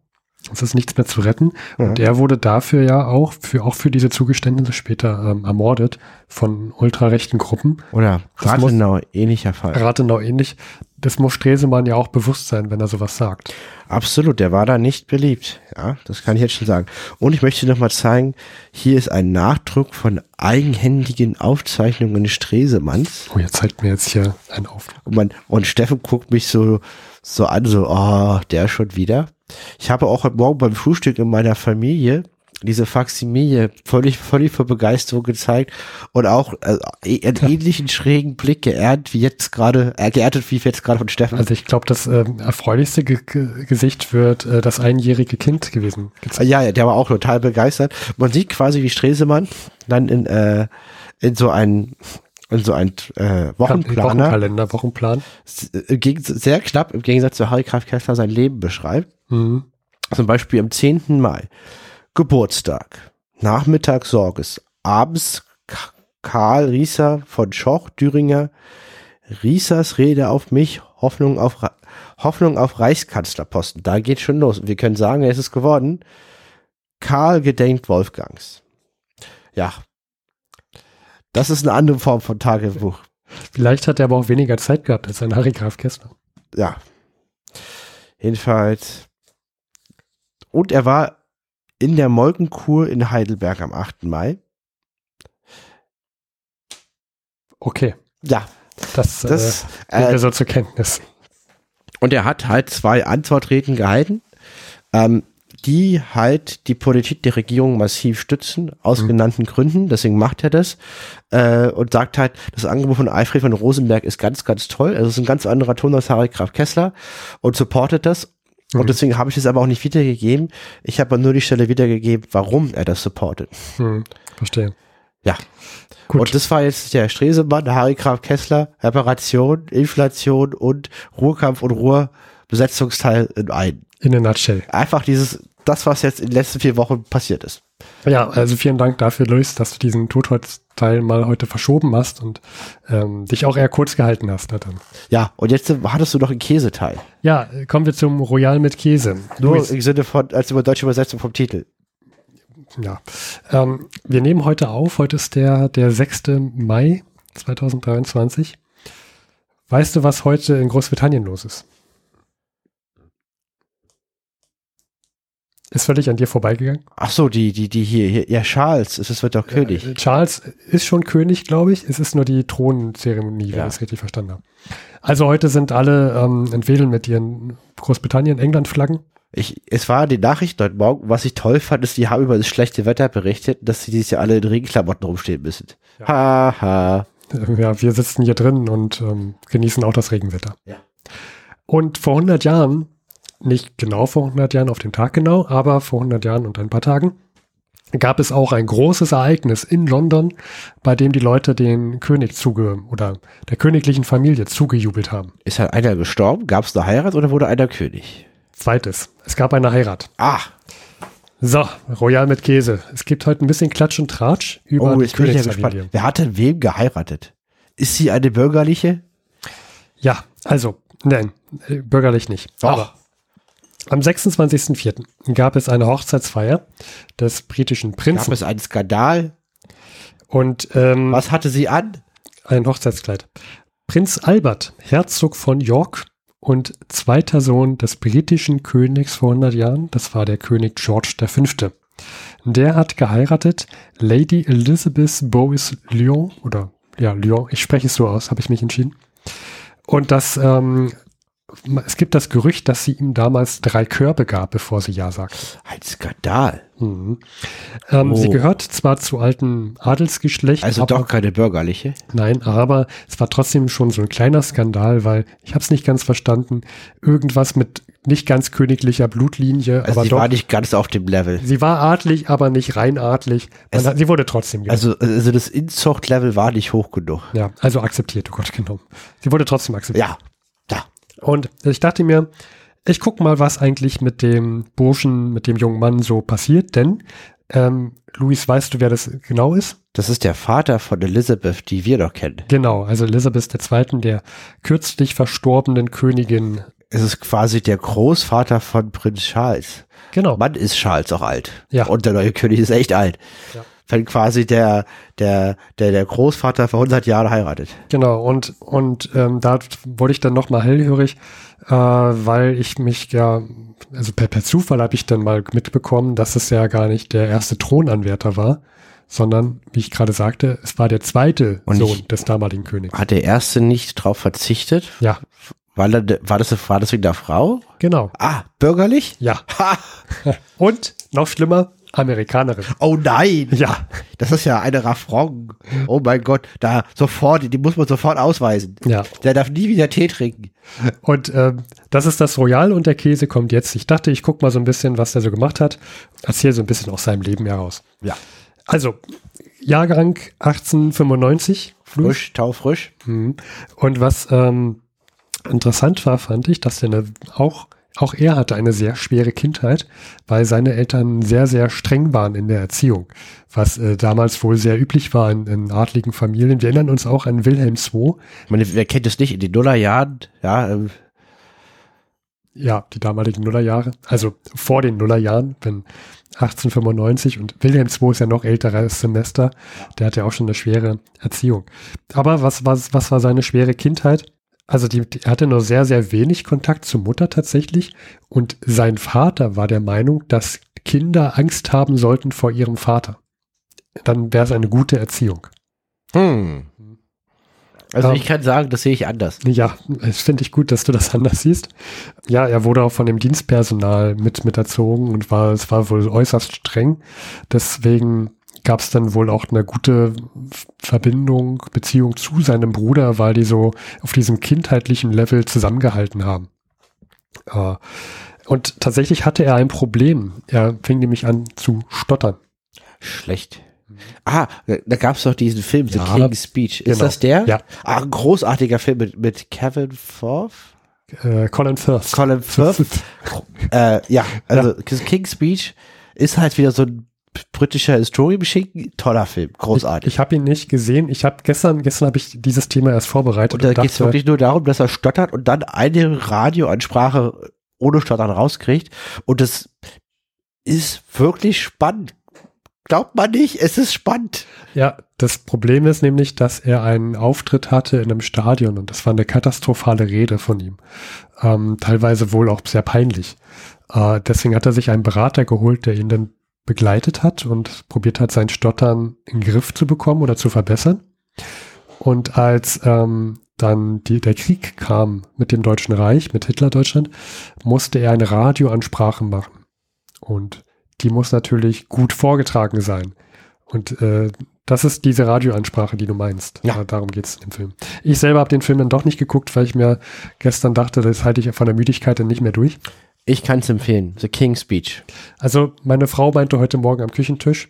Speaker 2: Es ist nichts mehr zu retten.
Speaker 1: Mhm.
Speaker 2: Und er wurde dafür ja auch für, auch für diese Zugeständnisse später ähm, ermordet von ultrarechten Gruppen.
Speaker 1: Oder
Speaker 2: Das muss-
Speaker 1: Rathenau, ähnlicher Fall.
Speaker 2: Rathenau ähnlich. Das muss Stresemann ja auch bewusst sein, wenn er sowas sagt.
Speaker 1: Absolut, der war da nicht beliebt. Ja, das kann ich jetzt schon sagen. Und ich möchte noch mal zeigen, hier ist ein Nachdruck von eigenhändigen Aufzeichnungen Stresemanns.
Speaker 2: Oh, jetzt zeigt mir jetzt hier ein auf.
Speaker 1: Und, man, und Steffen guckt mich so, so an, so, oh, der schon wieder. Ich habe auch heute Morgen beim Frühstück in meiner Familie diese Faximilie völlig, völlig vor Begeisterung gezeigt und auch äh, einen ähnlichen schrägen Blick geernt, wie jetzt gerade, äh, geerntet wie jetzt gerade von Steffen.
Speaker 2: Also ich glaube, das ähm, erfreulichste Ge Gesicht wird äh, das einjährige Kind gewesen.
Speaker 1: Äh, Ja, ja, der war auch total begeistert. Man sieht quasi, wie Stresemann dann in, äh, in so ein in so ein äh, Wochenplaner
Speaker 2: Wochenkalender, Wochenplan.
Speaker 1: Gegensatz- sehr knapp im Gegensatz zu Harry Kraft Kessler sein Leben beschreibt.
Speaker 2: Mhm.
Speaker 1: Zum Beispiel am 10. Mai. Geburtstag. Nachmittag Sorges. Abends Karl Rieser von Schoch, Thüringer. Riesers Rede auf mich, Hoffnung auf, Hoffnung auf Reichskanzlerposten. Da geht schon los. Wir können sagen, es ist geworden. Karl gedenkt Wolfgangs. Ja. Das ist eine andere Form von Tagebuch.
Speaker 2: Vielleicht hat er aber auch weniger Zeit gehabt als ein Harry Graf Kessler.
Speaker 1: Ja. Jedenfalls. Und er war in der Molkenkur in Heidelberg am 8. Mai.
Speaker 2: Okay,
Speaker 1: Ja,
Speaker 2: das,
Speaker 1: das,
Speaker 2: äh, nehmen
Speaker 1: äh,
Speaker 2: wir so zur Kenntnis.
Speaker 1: und er hat halt zwei Antwortreden gehalten, ähm, die halt die Politik der Regierung massiv stützen, aus
Speaker 2: Mhm.
Speaker 1: genannten Gründen. Deswegen macht er das äh, und sagt halt, das Angebot von Alfred von Rosenberg ist ganz, ganz toll. Also es ist ein ganz anderer Ton als Harry Graf Kessler und supportet das.
Speaker 2: Mhm.
Speaker 1: Und deswegen habe ich es aber auch nicht wiedergegeben. Ich habe nur die Stelle wiedergegeben, warum er das supportet.
Speaker 2: Hm, verstehe.
Speaker 1: Ja.
Speaker 2: Gut.
Speaker 1: Und das war jetzt der Stresemann, Harry Graf Kessler, Reparation, Inflation und Ruhrkampf und Ruhrbesetzungsteil in einen.
Speaker 2: In a nutshell.
Speaker 1: Einfach dieses, das, was jetzt in den letzten vier Wochen passiert ist.
Speaker 2: Ja, also vielen Dank dafür, Luis, dass du diesen Totholz-Teil mal heute verschoben hast und ähm, dich auch eher kurz gehalten hast. Ne, dann.
Speaker 1: Ja, und jetzt hattest du noch einen Käseteil.
Speaker 2: Ja, kommen wir zum Royal mit Käse.
Speaker 1: Nur
Speaker 2: Luis,
Speaker 1: im Sinne von, als über deutsche Übersetzung vom Titel.
Speaker 2: ja. Ähm, wir nehmen heute auf, heute ist der, der 6. Mai 2023. Weißt du, was heute in Großbritannien los ist? Ist völlig an dir vorbeigegangen.
Speaker 1: Ach so, die, die, die hier, hier ja, Charles, es wird doch König.
Speaker 2: Äh, Charles ist schon König, glaube ich. Es ist nur die Thronzeremonie, wenn
Speaker 1: Ja.
Speaker 2: ich es richtig verstanden habe. Also heute sind alle ähm, entwedeln mit ihren Großbritannien, England-Flaggen.
Speaker 1: Ich, es war die Nachricht heute Morgen, was ich toll fand, ist, die haben über das schlechte Wetter berichtet, dass sie dieses Jahr alle in Regenklamotten rumstehen müssen.
Speaker 2: Ja.
Speaker 1: Ha, ha.
Speaker 2: Äh, Ja, wir sitzen hier drin und ähm, genießen auch das Regenwetter.
Speaker 1: Ja.
Speaker 2: Und vor 100 Jahren, nicht genau vor 100 Jahren auf den Tag genau, aber vor 100 Jahren und ein paar Tagen, gab es auch ein großes Ereignis in London, bei dem die Leute den König zuge oder der königlichen Familie zugejubelt haben.
Speaker 1: Ist halt einer gestorben? Gab es eine Heirat oder wurde einer König?
Speaker 2: Zweites, es gab eine Heirat.
Speaker 1: Ah,
Speaker 2: So, Royal mit Käse. Es gibt heute ein bisschen Klatsch und Tratsch über
Speaker 1: Oh,
Speaker 2: die
Speaker 1: ja
Speaker 2: Königsfamilie.
Speaker 1: gespannt. Wer hat denn wem geheiratet? Ist sie eine bürgerliche?
Speaker 2: Ja, also, nein, äh, bürgerlich nicht.
Speaker 1: Doch.
Speaker 2: Aber am 26.04. gab es eine Hochzeitsfeier des britischen
Speaker 1: Gab
Speaker 2: Prinzen
Speaker 1: es einen Skandal?
Speaker 2: und ähm,
Speaker 1: Was hatte sie an?
Speaker 2: ein Hochzeitskleid. Prinz Albert, Herzog von York und zweiter Sohn des britischen Königs vor 100 Jahren, das war der König George V. Der hat geheiratet Lady Elizabeth Bois Lyon oder ja, Lyon, ich spreche es so aus, habe ich mich entschieden. Und das, ähm, es gibt das Gerücht, dass sie ihm damals drei Körbe gab, bevor sie Ja sagte.
Speaker 1: Ein Skandal.
Speaker 2: Mhm. Ähm,
Speaker 1: Oh.
Speaker 2: Sie gehört zwar zu alten Adelsgeschlecht,
Speaker 1: Also
Speaker 2: aber
Speaker 1: doch keine bürgerliche.
Speaker 2: Nein, aber es war trotzdem schon so ein kleiner Skandal, weil ich habe es nicht ganz verstanden. Irgendwas mit nicht ganz königlicher Blutlinie,
Speaker 1: Also
Speaker 2: aber
Speaker 1: sie
Speaker 2: doch.
Speaker 1: war nicht ganz auf dem Level.
Speaker 2: sie war adlig, aber nicht rein adlig.
Speaker 1: Es-
Speaker 2: hat, sie wurde trotzdem genommen.
Speaker 1: Also, also das Inzucht-Level war nicht hoch genug.
Speaker 2: ja, also akzeptiert, oh Gott, genommen. Sie wurde trotzdem akzeptiert.
Speaker 1: Ja.
Speaker 2: Und ich dachte mir, ich guck mal, was eigentlich mit dem Burschen, mit dem jungen Mann so passiert, denn ähm, Luis, weißt du, wer das genau ist?
Speaker 1: Das ist der Vater von Elizabeth, die wir doch kennen.
Speaker 2: Genau, also Elisabeth II., der kürzlich verstorbenen Königin.
Speaker 1: Es ist quasi der Großvater von Prinz Charles.
Speaker 2: Genau.
Speaker 1: Mann ist Charles auch alt.
Speaker 2: Ja.
Speaker 1: Und der neue König ist echt alt.
Speaker 2: Ja.
Speaker 1: Wenn quasi der, der, der, der Großvater vor 100 Jahren heiratet.
Speaker 2: Genau, und, und ähm, da wurde ich dann nochmal hellhörig, äh, weil ich mich ja, also per, per Zufall habe ich dann mal mitbekommen, dass es ja gar nicht der erste Thronanwärter war, sondern, wie ich gerade sagte, es war der zweite
Speaker 1: Und
Speaker 2: Sohn des damaligen Königs.
Speaker 1: Hat der Erste nicht drauf verzichtet?
Speaker 2: Ja,
Speaker 1: Weil er, war das, war das wegen der Frau?
Speaker 2: genau.
Speaker 1: Ah, bürgerlich?
Speaker 2: Ja.
Speaker 1: Ha!
Speaker 2: Und noch schlimmer, Amerikanerin.
Speaker 1: Oh nein!
Speaker 2: Ja,
Speaker 1: Das ist ja eine Raffron. Oh mein Gott, da sofort, die muss man sofort ausweisen.
Speaker 2: ja.
Speaker 1: Der darf nie wieder Tee trinken.
Speaker 2: Und ähm, das ist das Royal und der Käse kommt jetzt. Ich dachte, ich gucke mal so ein bisschen, was der so gemacht hat. Erzähle so ein bisschen aus seinem Leben heraus.
Speaker 1: Ja.
Speaker 2: Also, Jahrgang 1895.
Speaker 1: Frisch, taufrisch.
Speaker 2: Mhm. Und was ähm, interessant war, fand ich, dass er eine, auch, auch er hatte eine sehr schwere Kindheit, weil seine Eltern sehr, sehr streng waren in der Erziehung, was äh, damals wohl sehr üblich war in, in adligen Familien. Wir erinnern uns auch an Wilhelm II,
Speaker 1: Ich meine, wer kennt es nicht? In den Nullerjahren, ja, ähm,
Speaker 2: ja, die damaligen Nullerjahre, also vor den Nullerjahren, wenn 1895 und Wilhelm II ist ja noch älteres Semester, der hatte auch schon eine schwere Erziehung. Aber was, was, was war seine schwere Kindheit? Also die, die, er hatte nur sehr, sehr wenig Kontakt zur Mutter tatsächlich und sein Vater war der Meinung, dass Kinder Angst haben sollten vor ihrem Vater. Dann wäre es eine gute Erziehung.
Speaker 1: hm. Also
Speaker 2: Ähm.
Speaker 1: ich kann sagen, das sehe ich anders.
Speaker 2: Ja, das finde ich gut, dass du das anders siehst. Ja, er wurde auch von dem Dienstpersonal mit miterzogen und war, es war wohl äußerst streng. Deswegen gab es dann wohl auch eine gute Verbindung, Beziehung zu seinem Bruder, weil die so auf diesem kindheitlichen Level zusammengehalten haben. Äh, Und tatsächlich hatte er ein Problem. Er fing nämlich an zu stottern.
Speaker 1: Schlecht. Ah, da gab es doch diesen Film, The
Speaker 2: Ja,
Speaker 1: King's Speech. Ist
Speaker 2: genau.
Speaker 1: das der?
Speaker 2: Ja.
Speaker 1: Ah, ein großartiger Film mit, mit Kevin Forth?
Speaker 2: Äh, Colin Firth.
Speaker 1: Colin Firth? äh, ja, also King's Speech ist halt wieder so ein britischer Historienschinken. Toller Film, großartig.
Speaker 2: Ich, ich habe ihn nicht gesehen. Ich habe gestern, gestern habe ich dieses Thema erst vorbereitet.
Speaker 1: und da geht es wirklich nur darum, dass er stottert und dann eine Radioansprache ohne Stottern rauskriegt. Und das ist wirklich spannend. Glaubt man nicht, es ist spannend.
Speaker 2: Ja, das Problem ist nämlich, dass er einen Auftritt hatte in einem Stadion und das war eine katastrophale Rede von ihm. Ähm, teilweise wohl auch sehr peinlich. Äh, deswegen hat er sich einen Berater geholt, der ihn dann begleitet hat und probiert hat, sein Stottern in den Griff zu bekommen oder zu verbessern. Und als ähm, dann die, der Krieg kam mit dem Deutschen Reich, mit Hitler-Deutschland, musste er eine Radioansprache machen. Und die muss natürlich gut vorgetragen sein. Und äh, das ist diese Radioansprache, die du meinst.
Speaker 1: Ja.
Speaker 2: Darum geht es im Film. Ich selber habe den Film dann doch nicht geguckt, weil ich mir gestern dachte, das halte ich von der Müdigkeit dann nicht mehr durch.
Speaker 1: Ich kann es empfehlen. The King's Speech.
Speaker 2: Also meine Frau meinte heute Morgen am Küchentisch,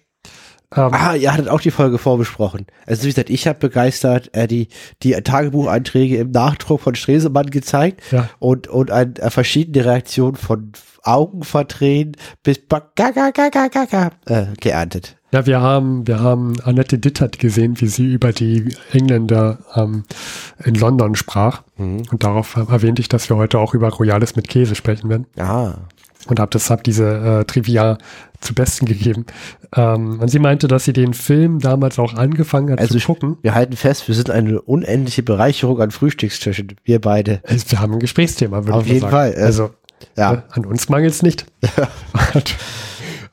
Speaker 2: Ähm,
Speaker 1: Ah, ihr hattet auch die Folge vorbesprochen. Also wie gesagt, ich habe begeistert äh, die, die Tagebucheinträge im Nachdruck von Stresemann gezeigt
Speaker 2: Ja.
Speaker 1: und, und ein, äh, verschiedene Reaktionen von Augen verdrehen bis ba- ga, ga, ga, ga, ga, ga, äh, geerntet.
Speaker 2: Ja, wir haben, wir haben Annette Dittert gesehen, wie sie über die Engländer ähm, in London sprach. Und darauf erwähnte ich, dass wir heute auch über Royales mit Käse sprechen werden.
Speaker 1: Ah,
Speaker 2: Und habe deshalb diese äh, Trivia zu Besten gegeben. Ähm, und sie meinte, dass sie den Film damals auch angefangen hat
Speaker 1: Also
Speaker 2: zu gucken.
Speaker 1: wir halten fest, wir sind eine unendliche Bereicherung an Frühstückstischen, wir beide.
Speaker 2: Also, Wir haben ein Gesprächsthema, würde
Speaker 1: Auf
Speaker 2: ich mal
Speaker 1: jeden
Speaker 2: sagen.
Speaker 1: Fall, äh,
Speaker 2: Also
Speaker 1: Ja,
Speaker 2: äh, an uns mangelt es nicht.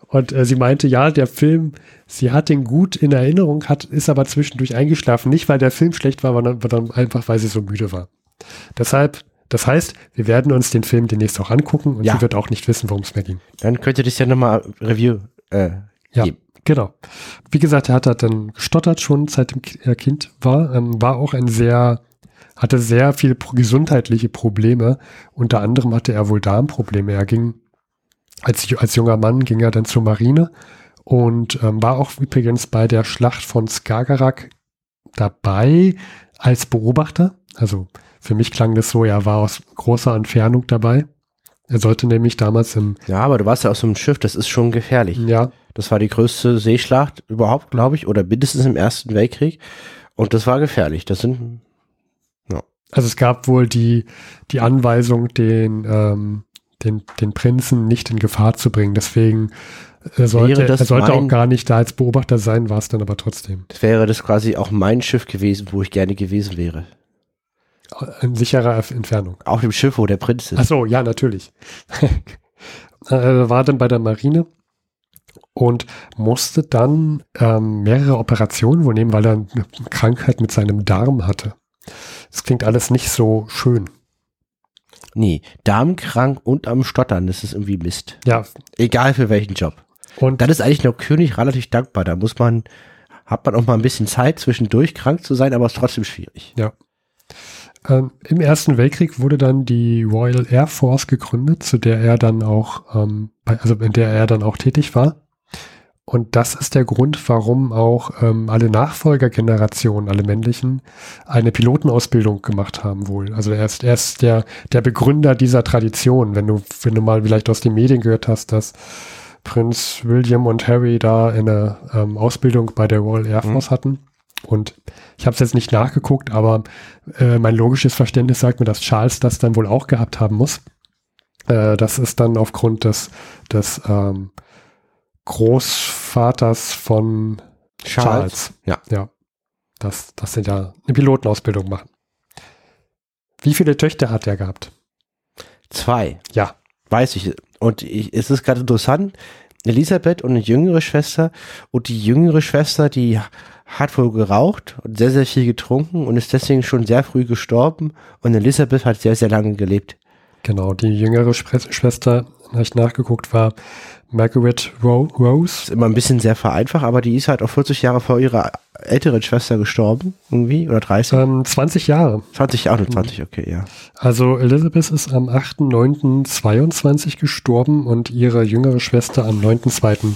Speaker 2: und äh, sie meinte, ja, der Film, sie hat den gut in Erinnerung, hat, ist aber zwischendurch eingeschlafen. Nicht, weil der Film schlecht war, sondern einfach, weil sie so müde war. Deshalb, das heißt, wir werden uns den Film demnächst auch angucken und
Speaker 1: Ja.
Speaker 2: sie wird auch nicht wissen, worum es mehr ging.
Speaker 1: dann könnt ihr das ja nochmal Review äh,
Speaker 2: Ja,
Speaker 1: geben.
Speaker 2: genau. Wie gesagt, er hat halt dann gestottert schon, seitdem er Kind war, ähm, war auch ein sehr, hatte sehr viele gesundheitliche Probleme. Unter anderem hatte er wohl Darmprobleme. Er ging, als, als junger Mann ging er dann zur Marine und ähm, war auch übrigens bei der Schlacht von Skagerrak dabei als Beobachter. Also für mich klang das so, er war aus großer Entfernung dabei. Er sollte nämlich damals im,
Speaker 1: Ja, aber du warst ja auf so einem Schiff, das ist schon gefährlich.
Speaker 2: ja,
Speaker 1: Das war die größte Seeschlacht überhaupt, glaube ich, oder mindestens im Ersten Weltkrieg. Und das war gefährlich. Das sind,
Speaker 2: Also es gab wohl die, die Anweisung, den, ähm, den, den Prinzen nicht in Gefahr zu bringen. Deswegen äh, sollte,
Speaker 1: Wäre das
Speaker 2: er sollte auch
Speaker 1: mein-
Speaker 2: gar nicht da als Beobachter sein, war es dann aber trotzdem.
Speaker 1: das wäre das quasi auch mein Schiff gewesen, wo ich gerne gewesen wäre.
Speaker 2: In sicherer Entfernung.
Speaker 1: Auf dem Schiff, wo der Prinz ist.
Speaker 2: Ach so, ja, natürlich. er war dann bei der Marine und musste dann ähm, mehrere Operationen wohl nehmen, weil er eine Krankheit mit seinem Darm hatte. Das klingt alles nicht so schön.
Speaker 1: Nee, darmkrank und am Stottern, das ist irgendwie Mist.
Speaker 2: Ja,
Speaker 1: Egal für welchen Job.
Speaker 2: und
Speaker 1: Dann ist eigentlich noch König relativ dankbar. Da muss man, hat man auch mal ein bisschen Zeit zwischendurch krank zu sein, aber ist trotzdem schwierig.
Speaker 2: Ähm, Im Ersten Weltkrieg wurde dann die Royal Air Force gegründet, zu der er dann auch, ähm, bei, also in der er dann auch tätig war. Und das ist der Grund, warum auch ähm, alle Nachfolgergenerationen, alle männlichen, eine Pilotenausbildung gemacht haben wohl. Also er ist, er ist der, der Begründer dieser Tradition. Wenn du, wenn du mal vielleicht aus den Medien gehört hast, dass Prinz William und Harry da eine ähm, Ausbildung bei der Royal Air Force hatten. Und ich habe es jetzt nicht nachgeguckt, aber äh, mein logisches Verständnis sagt mir, dass Charles das dann wohl auch gehabt haben muss. Äh, das ist dann aufgrund des, des ähm, Großvaters von Charles.
Speaker 1: Ja.
Speaker 2: Ja. Dass, dass sie da eine Pilotenausbildung machen. Wie viele Töchter hat er gehabt?
Speaker 1: Zwei.
Speaker 2: Ja.
Speaker 1: Weiß ich. Und ich, es ist gerade interessant, Elisabeth und eine jüngere Schwester und die jüngere Schwester, die hat wohl geraucht und sehr, sehr viel getrunken und ist deswegen schon sehr früh gestorben und Elisabeth hat sehr, sehr lange gelebt.
Speaker 2: Genau, die jüngere Schwester, habe ich nachgeguckt, war Margaret Ro Rose.
Speaker 1: Ist immer ein bisschen sehr vereinfacht, aber die ist halt auch 40 Jahre vor ihrer älteren Schwester gestorben, irgendwie, oder 30.
Speaker 2: Ähm, 20 Jahre.
Speaker 1: 20, auch nur 20, okay, ja.
Speaker 2: Also Elizabeth ist am 8.9.22 gestorben und ihre jüngere Schwester am 9.2.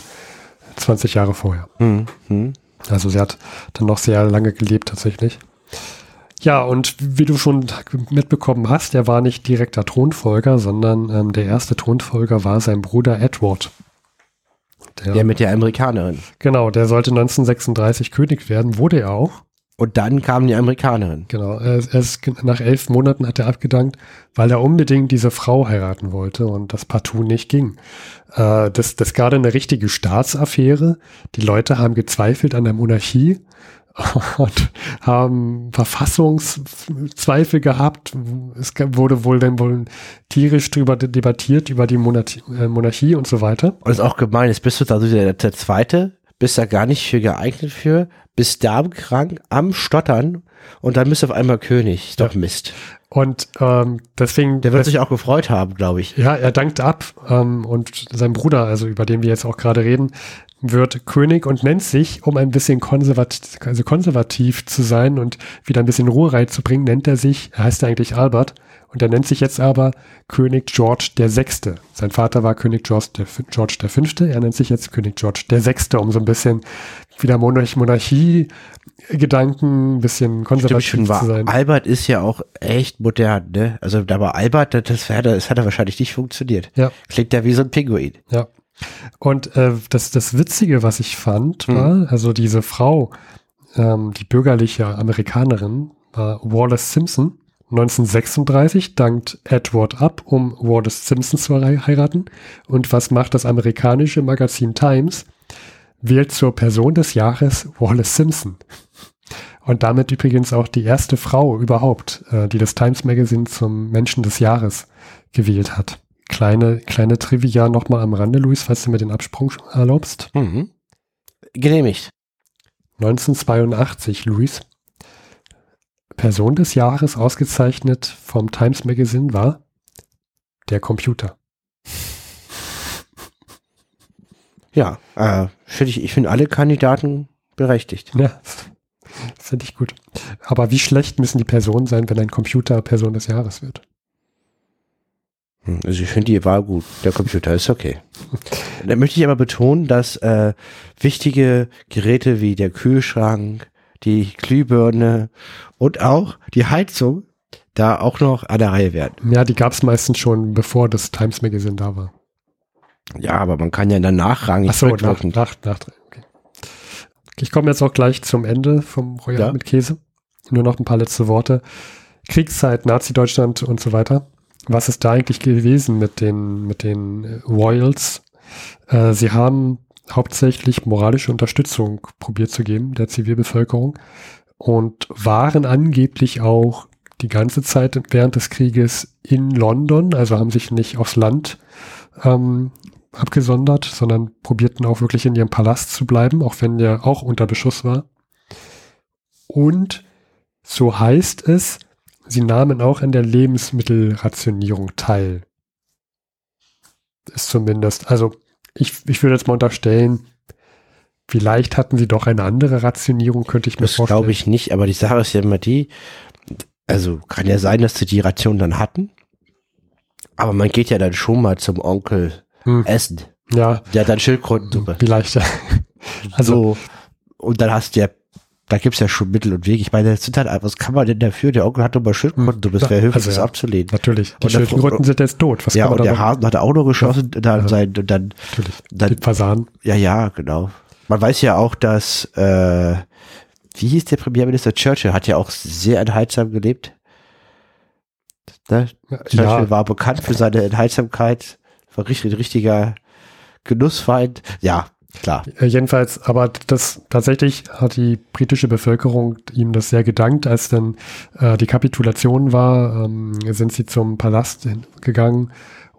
Speaker 2: 20 Jahre vorher.
Speaker 1: Hm, hm.
Speaker 2: Also sie hat dann noch sehr lange gelebt tatsächlich. Ja, und wie du schon mitbekommen hast, er war nicht direkter Thronfolger, sondern ähm, der erste Thronfolger war sein Bruder Edward. Der,
Speaker 1: Der mit der Amerikanerin.
Speaker 2: genau, der sollte 1936 König werden, wurde er auch.
Speaker 1: Und dann kam die Amerikanerin.
Speaker 2: Genau, er, er nach elf Monaten hat er abgedankt, weil er unbedingt diese Frau heiraten wollte und das partout nicht ging. Äh, das, das gerade eine richtige Staatsaffäre. Die Leute haben gezweifelt an der Monarchie und haben Verfassungszweifel gehabt. Es wurde wohl dann wohl tierisch drüber de- debattiert über die Monarchie, äh, Monarchie und so weiter.
Speaker 1: Und ist auch gemein, jetzt bist du da der, der Zweite, bist da gar nicht für geeignet für, bist darmkrank, am Stottern und dann bist du auf einmal König. Ist doch Mist.
Speaker 2: Und ähm, deswegen
Speaker 1: Der wird sich auch gefreut haben, glaube ich.
Speaker 2: Ja, er dankt ab ähm, und sein Bruder, also über den wir jetzt auch gerade reden, wird König und nennt sich, um ein bisschen konservativ, also konservativ zu sein und wieder ein bisschen Ruhe reinzubringen, nennt er sich, er heißt eigentlich Albert, und er nennt sich jetzt aber König George der Sechste. Sein Vater war König George der, George der Fünfte, er nennt sich jetzt König George der Sechste, um so ein bisschen wieder Monarch Monarchie Gedanken, ein bisschen konservativ
Speaker 1: Stimmt
Speaker 2: zu sein.
Speaker 1: Albert ist ja auch echt modern, ne? Also da war Albert, das, das, hat, das hat er wahrscheinlich nicht funktioniert.
Speaker 2: Ja.
Speaker 1: Klingt ja wie so ein Pinguin.
Speaker 2: Ja. Und äh, das, das Witzige, was ich fand,
Speaker 1: Hm.
Speaker 2: war, also diese Frau, ähm, die bürgerliche Amerikanerin, war Wallace Simpson. 1936 dankt Edward ab, um Wallace Simpson zu hei- heiraten. Und was macht das amerikanische Magazin Times? Wählt zur Person des Jahres Wallace Simpson. Und damit übrigens auch die erste Frau überhaupt, äh, die das Times Magazine zum Menschen des Jahres gewählt hat. Kleine, kleine Trivia nochmal am Rande, Luis, falls du mir den Absprung erlaubst.
Speaker 1: Mhm. Genehmigt.
Speaker 2: 1982, Luis. Person des Jahres ausgezeichnet vom Times Magazine war der Computer.
Speaker 1: Ja, äh, ich finde alle Kandidaten berechtigt.
Speaker 2: Ja, finde ich gut. Aber wie schlecht müssen die Personen sein, wenn ein Computer Person des Jahres wird?
Speaker 1: Hm, Also ich finde die Wahl gut. Der Computer ist okay. Da möchte ich aber betonen, dass äh, wichtige Geräte wie der Kühlschrank, die Glühbirne und auch die Heizung da auch noch an der Reihe werden.
Speaker 2: Ja, die gab es meistens schon, bevor das Times Magazine da war.
Speaker 1: Ja, aber man kann ja dann nachrangig
Speaker 2: Achso, nach,
Speaker 1: rückwirkend-
Speaker 2: nach, nach, okay. Ich komme jetzt auch gleich zum Ende vom Royal
Speaker 1: Ja.
Speaker 2: mit Käse. Nur noch ein paar letzte Worte. Kriegszeit, Nazi-Deutschland und so weiter. Was ist da eigentlich gewesen mit den, mit den äh, Royals? Äh, sie haben hauptsächlich moralische Unterstützung probiert zu geben der Zivilbevölkerung und waren angeblich auch die ganze Zeit während des Krieges in London, also haben sich nicht aufs Land ähm, abgesondert, sondern probierten auch wirklich in ihrem Palast zu bleiben, auch wenn der auch unter Beschuss war. Und so heißt es, sie nahmen auch an der Lebensmittelrationierung teil. Ist zumindest, also ich, ich würde jetzt mal unterstellen, vielleicht hatten sie doch eine andere Rationierung, könnte ich mir
Speaker 1: Das
Speaker 2: vorstellen.
Speaker 1: glaube ich nicht, aber die Sache ist ja immer die, also kann ja sein, dass sie die Ration dann hatten, aber man geht ja dann schon mal zum Onkel
Speaker 2: Hm.
Speaker 1: essen.
Speaker 2: Ja,
Speaker 1: Der hat dann Schildkrötensuppe.
Speaker 2: vielleicht. ja. Also,
Speaker 1: so, und dann hast du ja, da gibt's ja schon Mittel und Wege. Ich meine, das sind halt, einfach- was kann man denn dafür? Der Onkel hat doch mal Schildkrötensuppe, das wäre
Speaker 2: Also,
Speaker 1: höflich, das
Speaker 2: ja.
Speaker 1: abzulehnen.
Speaker 2: natürlich. Die Schildkröten sind jetzt tot. Was
Speaker 1: ja, und der? Hasen hat auch noch geschossen, dann sein, und dann,
Speaker 2: Natürlich.
Speaker 1: dann,
Speaker 2: Die Fasanen.
Speaker 1: ja, ja, genau. Man weiß ja auch, dass, äh, wie hieß der Premierminister Churchill, hat ja auch sehr enthaltsam gelebt. Ne? Churchill
Speaker 2: Ja,
Speaker 1: war bekannt für seine Enthaltsamkeit, war richtig, richtiger Genussfeind. Ja, klar.
Speaker 2: Äh, Jedenfalls, aber das tatsächlich hat die britische Bevölkerung ihm das sehr gedankt, als dann äh, die Kapitulation war, ähm, sind sie zum Palast gegangen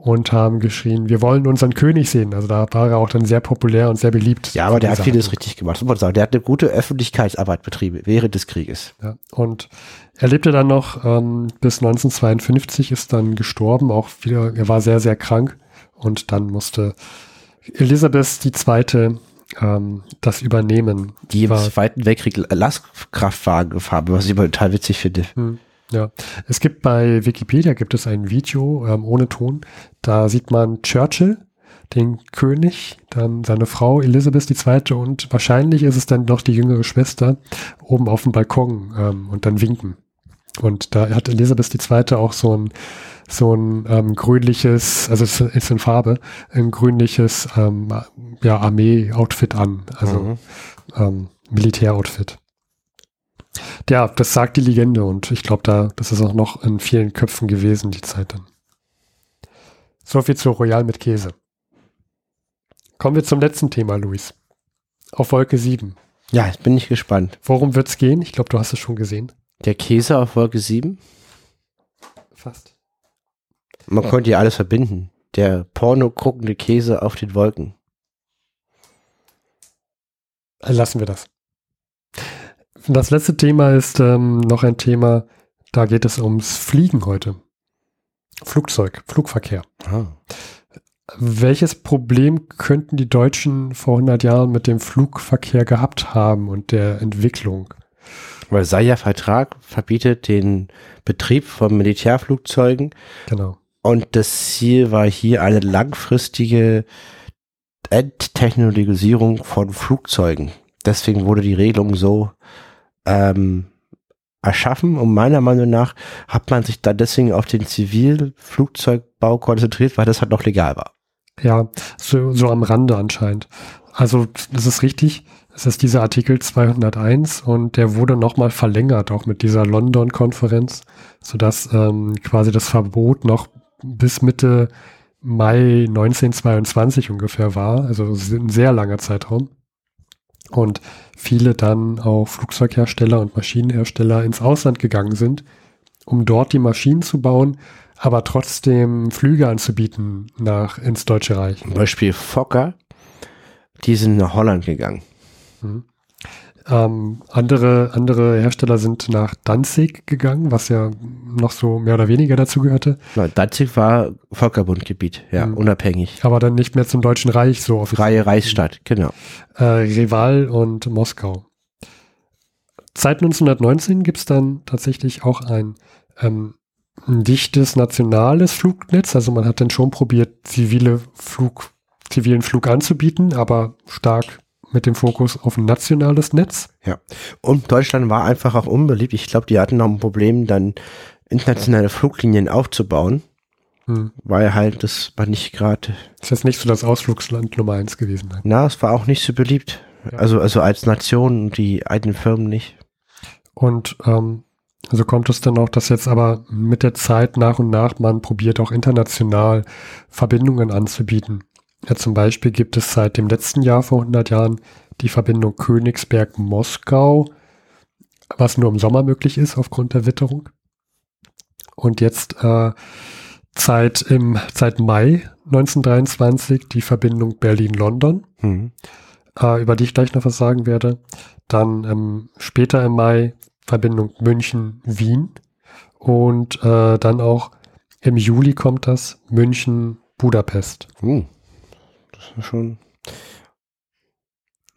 Speaker 2: und haben geschrien, wir wollen unseren König sehen. Also da war er auch dann sehr populär und sehr beliebt.
Speaker 1: Ja, aber der hat vieles richtig gemacht, muss man sagen. Der hat eine gute Öffentlichkeitsarbeit betrieben während des Krieges.
Speaker 2: Ja, und er lebte dann noch ähm, bis 1952, ist dann gestorben, auch wieder, er war sehr, sehr krank und dann musste Elisabeth II. Ähm, das übernehmen.
Speaker 1: Die im Zweiten Weltkrieg Lastkraftwagen gefahren, was ich immer total witzig finde.
Speaker 2: Hm, Ja, es gibt bei Wikipedia gibt es ein Video ähm, ohne Ton. Da sieht man Churchill, den König, dann seine Frau Elisabeth II. und wahrscheinlich ist es dann noch die jüngere Schwester oben auf dem Balkon ähm, und dann winken. Und da hat Elisabeth II. auch so ein so ein ähm, grünliches, also es ist in Farbe, ein grünliches ähm, ja, Armee-Outfit an, also
Speaker 1: Mhm.
Speaker 2: ähm, Militäroutfit. Ja, das sagt die Legende und ich glaube, da, das ist auch noch in vielen Köpfen gewesen, die Zeit dann. So viel zu Royal mit Käse. Kommen wir zum letzten Thema, Luis. Auf Wolke 7.
Speaker 1: Ja, jetzt bin ich gespannt.
Speaker 2: Worum wird's gehen? Ich glaube, du hast es schon gesehen.
Speaker 1: Der Käse auf Wolke 7,
Speaker 2: Fast.
Speaker 1: Man konnte ja alles verbinden. Der porno guckende Käse auf den Wolken.
Speaker 2: Lassen wir das. Das letzte Thema ist ähm, noch ein Thema, da geht es ums Fliegen heute. Flugzeug, Flugverkehr.
Speaker 1: Ah.
Speaker 2: Welches Problem könnten die Deutschen vor 100 Jahren mit dem Flugverkehr gehabt haben und der Entwicklung?
Speaker 1: Weil sei Vertrag verbietet den Betrieb von Militärflugzeugen
Speaker 2: Genau.
Speaker 1: Und das Ziel war hier eine langfristige Enttechnologisierung von Flugzeugen. deswegen wurde die Regelung so ähm, erschaffen und meiner Meinung nach hat man sich da deswegen auf den Zivilflugzeugbau konzentriert, weil das halt noch legal war.
Speaker 2: Ja, so, so am Rande anscheinend. Also das ist richtig. Es ist dieser Artikel 201 und der wurde nochmal verlängert, auch mit dieser London-Konferenz, sodass ähm, quasi das Verbot noch bis Mitte Mai 1922 ungefähr war, also ein sehr langer Zeitraum. Und viele dann auch Flugzeughersteller und Maschinenhersteller ins Ausland gegangen sind, um dort die Maschinen zu bauen, aber trotzdem Flüge anzubieten nach ins Deutsche Reich.
Speaker 1: Zum Beispiel Fokker, die sind nach Holland gegangen.
Speaker 2: Mhm. Ähm, andere, andere Hersteller sind nach Danzig gegangen, was ja noch so mehr oder weniger dazu gehörte.
Speaker 1: Na, Danzig war Völkerbundgebiet, ja, mhm. unabhängig.
Speaker 2: Aber dann nicht mehr zum Deutschen Reich so
Speaker 1: offiziell. Freie Reichsstadt, genau.
Speaker 2: Äh, Rival und Moskau. Seit 1919 gibt es dann tatsächlich auch ein, ähm, ein dichtes nationales Flugnetz. Also man hat dann schon probiert, zivile Flug, zivilen Flug anzubieten, aber stark mit dem Fokus auf ein nationales Netz.
Speaker 1: Ja. Und Deutschland war einfach auch unbeliebt. Ich glaube, die hatten noch ein Problem, dann internationale Fluglinien aufzubauen. Hm. Weil halt das war nicht gerade.
Speaker 2: Ist nicht so das Ausflugsland Nummer eins gewesen.
Speaker 1: Nein. Na, es war auch nicht so beliebt. Ja. Also, also als Nation und die eigenen Firmen nicht.
Speaker 2: Und ähm, also kommt es dann auch, dass jetzt aber mit der Zeit nach und nach man probiert auch international Verbindungen anzubieten. Ja, zum Beispiel gibt es seit dem letzten Jahr vor 100 Jahren die Verbindung Königsberg-Moskau, was nur im Sommer möglich ist aufgrund der Witterung. Und jetzt äh, seit, im, seit Mai 1923 die Verbindung Berlin-London, mhm. äh, über die ich gleich noch was sagen werde. Dann ähm, später im Mai Verbindung München-Wien und äh, dann auch im Juli kommt das München-Budapest.
Speaker 1: Mhm schon.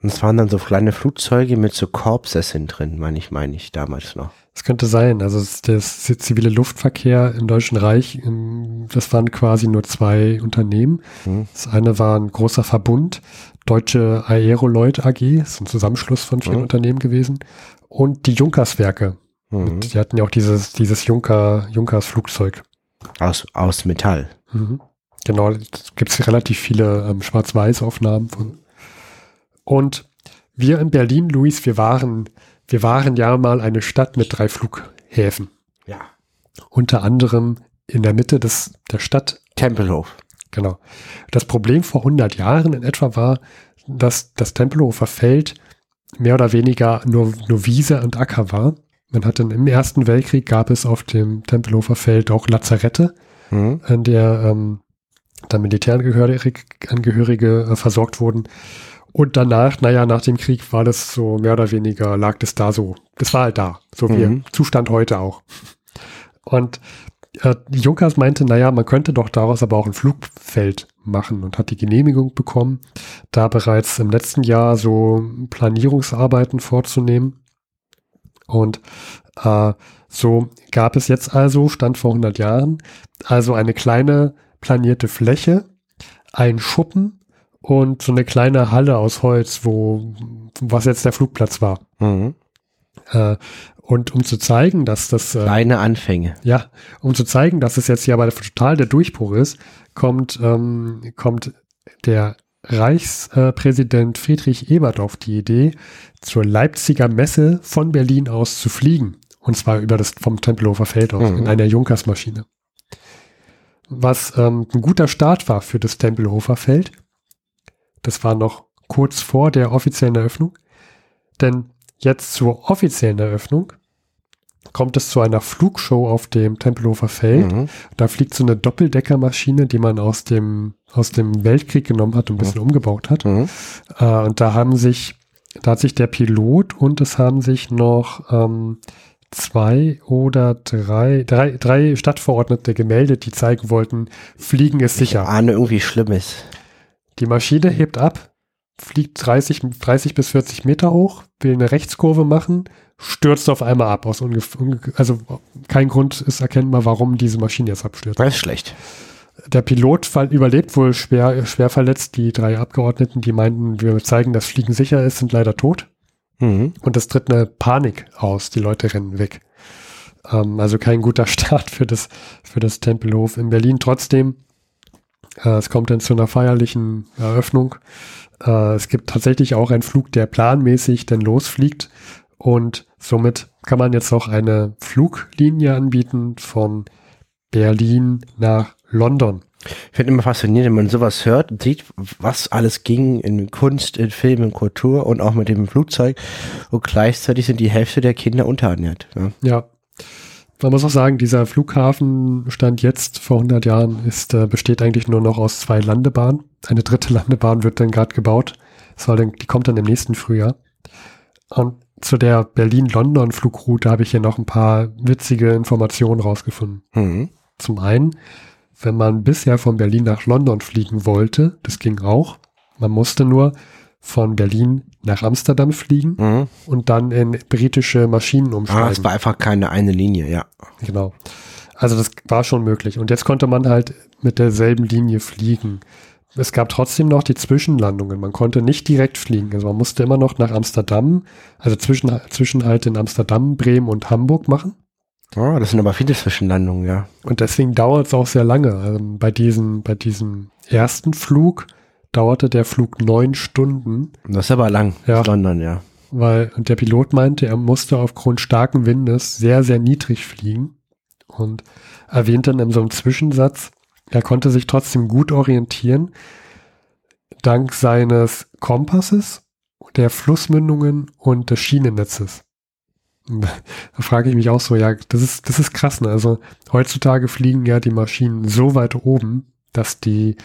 Speaker 1: Und es waren dann so kleine Flugzeuge mit so Korbsesseln drin, meine ich, meine ich damals noch.
Speaker 2: Das könnte sein. Also der zivile Luftverkehr im Deutschen Reich, das waren quasi nur zwei Unternehmen. Mhm. Das eine war ein großer Verbund, Deutsche Aeroloid AG, das ist ein Zusammenschluss von vielen mhm. Unternehmen gewesen, und die Junkerswerke. Mhm. Die hatten ja auch dieses, dieses Junker, Junkers Flugzeug.
Speaker 1: Aus, aus Metall. Mhm.
Speaker 2: Genau, gibt es relativ viele ähm, Schwarz-Weiß-Aufnahmen von. Und wir in Berlin, Luis, wir waren, wir waren ja mal eine Stadt mit drei Flughäfen.
Speaker 1: Ja.
Speaker 2: Unter anderem in der Mitte des, der Stadt.
Speaker 1: Tempelhof.
Speaker 2: Genau. Das Problem vor 100 Jahren in etwa war, dass das Tempelhofer Feld mehr oder weniger nur, nur Wiese und Acker war. Man hatte im Ersten Weltkrieg gab es auf dem Tempelhofer Feld auch Lazarette, mhm. in der ähm, dann Militärangehörige äh, versorgt wurden. Und danach, naja, nach dem Krieg war das so mehr oder weniger, lag das da so. Das war halt da, so wie mhm. Zustand heute auch. Und äh, Junkers meinte, naja, man könnte doch daraus aber auch ein Flugfeld machen und hat die Genehmigung bekommen, da bereits im letzten Jahr so Planierungsarbeiten vorzunehmen. Und äh, so gab es jetzt also, stand vor 100 Jahren, also eine kleine planierte Fläche, ein Schuppen und so eine kleine Halle aus Holz, wo was jetzt der Flugplatz war. Mhm. Äh, und um zu zeigen, dass das
Speaker 1: äh, kleine Anfänge.
Speaker 2: Ja, um zu zeigen, dass es jetzt hier aber total der Durchbruch ist, kommt ähm, kommt der Reichspräsident Friedrich Ebert auf die Idee, zur Leipziger Messe von Berlin aus zu fliegen. Und zwar über das vom Tempelhofer Feld aus mhm. in einer Junkersmaschine was ähm, ein guter Start war für das Tempelhofer Feld. Das war noch kurz vor der offiziellen Eröffnung. Denn jetzt zur offiziellen Eröffnung kommt es zu einer Flugshow auf dem Tempelhofer Feld. Mhm. Da fliegt so eine Doppeldeckermaschine, die man aus dem, aus dem Weltkrieg genommen hat und ein bisschen mhm. umgebaut hat. Mhm. Äh, und da haben sich, da hat sich der Pilot und es haben sich noch ähm, zwei oder drei, drei, drei Stadtverordnete gemeldet, die zeigen wollten, Fliegen ist sicher.
Speaker 1: Ich ahne irgendwie Schlimmes.
Speaker 2: Die Maschine hebt ab, fliegt 30, 30 bis 40 Meter hoch, will eine Rechtskurve machen, stürzt auf einmal ab. Aus also kein Grund ist erkennbar, warum diese Maschine jetzt abstürzt.
Speaker 1: Das ist schlecht.
Speaker 2: Der Pilot überlebt wohl schwer, schwer verletzt. Die drei Abgeordneten, die meinten, wir zeigen, dass Fliegen sicher ist, sind leider tot.
Speaker 1: Mhm.
Speaker 2: Und es tritt eine Panik aus. Die Leute rennen weg. Ähm, also kein guter Start für das, für das Tempelhof in Berlin. Trotzdem, äh, es kommt dann zu einer feierlichen Eröffnung. Äh, es gibt tatsächlich auch einen Flug, der planmäßig dann losfliegt. Und somit kann man jetzt auch eine Fluglinie anbieten von Berlin nach London.
Speaker 1: Ich finde immer faszinierend, wenn man sowas hört und sieht, was alles ging in Kunst, in Film, in Kultur und auch mit dem Flugzeug. Und gleichzeitig sind die Hälfte der Kinder unterernährt. Ja.
Speaker 2: Ja. Man muss auch sagen, dieser Flughafen stand jetzt vor 100 Jahren, ist, äh, besteht eigentlich nur noch aus zwei Landebahnen. Eine dritte Landebahn wird dann gerade gebaut. Soll dann, die kommt dann im nächsten Frühjahr. Und zu der Berlin-London-Flugroute habe ich hier noch ein paar witzige Informationen rausgefunden.
Speaker 1: Mhm.
Speaker 2: Zum einen, wenn man bisher von Berlin nach London fliegen wollte, das ging auch. Man musste nur von Berlin nach Amsterdam fliegen
Speaker 1: Mhm.
Speaker 2: und dann in britische Maschinen
Speaker 1: Ah,
Speaker 2: umsteigen.
Speaker 1: es war einfach keine eine Linie, ja.
Speaker 2: Genau. Also das war schon möglich. Und jetzt konnte man halt mit derselben Linie fliegen. Es gab trotzdem noch die Zwischenlandungen. Man konnte nicht direkt fliegen. Also man musste immer noch nach Amsterdam, also zwischen, Zwischenhalt in Amsterdam, Bremen und Hamburg machen.
Speaker 1: Oh, das sind aber viele Zwischenlandungen, ja.
Speaker 2: Und deswegen dauert es auch sehr lange. Also bei diesem, bei diesem ersten Flug dauerte der Flug neun Stunden,
Speaker 1: Das ist aber lang,
Speaker 2: Ja.
Speaker 1: London, ja.
Speaker 2: weil und der Pilot meinte, er musste aufgrund starken Windes sehr, sehr niedrig fliegen und erwähnt dann in so einem Zwischensatz, er konnte sich trotzdem gut orientieren, dank seines Kompasses, der Flussmündungen und des Schienennetzes. Da frage ich mich auch so, ja, das ist, das ist krass, ne? Also heutzutage fliegen ja die Maschinen so weit oben, dass die,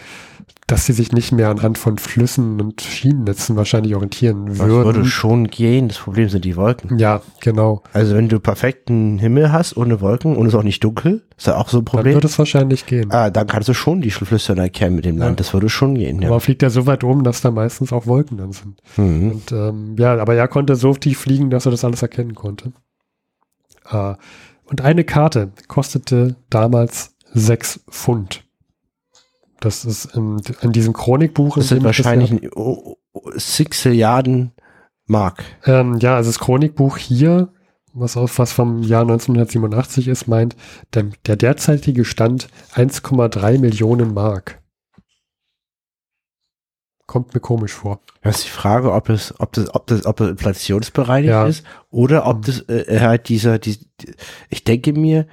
Speaker 2: dass sie sich nicht mehr anhand von Flüssen und Schienennetzen wahrscheinlich orientieren
Speaker 1: Das würde
Speaker 2: würden.
Speaker 1: schon gehen. Das Problem sind die Wolken.
Speaker 2: Ja, genau.
Speaker 1: Also wenn du perfekten Himmel hast, ohne Wolken und es ist auch nicht dunkel, ist ja auch so ein
Speaker 2: Dann
Speaker 1: Problem.
Speaker 2: würde es wahrscheinlich gehen.
Speaker 1: Ah, dann kannst du schon die Flüsse erkennen mit dem
Speaker 2: Ja.
Speaker 1: Land. Das würde schon gehen,
Speaker 2: Aber
Speaker 1: ja.
Speaker 2: man fliegt ja so weit oben, dass da meistens auch Wolken dann sind.
Speaker 1: Mhm.
Speaker 2: Und ähm, ja, aber er konnte so tief fliegen, dass er das alles erkennen konnte. Äh, und eine Karte kostete damals sechs Pfund. Das ist in, in diesem Chronikbuch.
Speaker 1: Das
Speaker 2: in
Speaker 1: sind
Speaker 2: das
Speaker 1: wahrscheinlich
Speaker 2: ja-
Speaker 1: ein, oh, oh, Sixilliarden Mark.
Speaker 2: Ähm, ja, also das Chronikbuch hier, was, aus, was vom Jahr 1987 ist, meint, der, der derzeitige Stand 1,3 Millionen Mark. Kommt mir komisch vor.
Speaker 1: Das ist die Frage, ob es, ob das, ob das, ob das inflationsbereinigt
Speaker 2: Ja.
Speaker 1: ist oder ob das äh, halt dieser, die, die, ich denke mir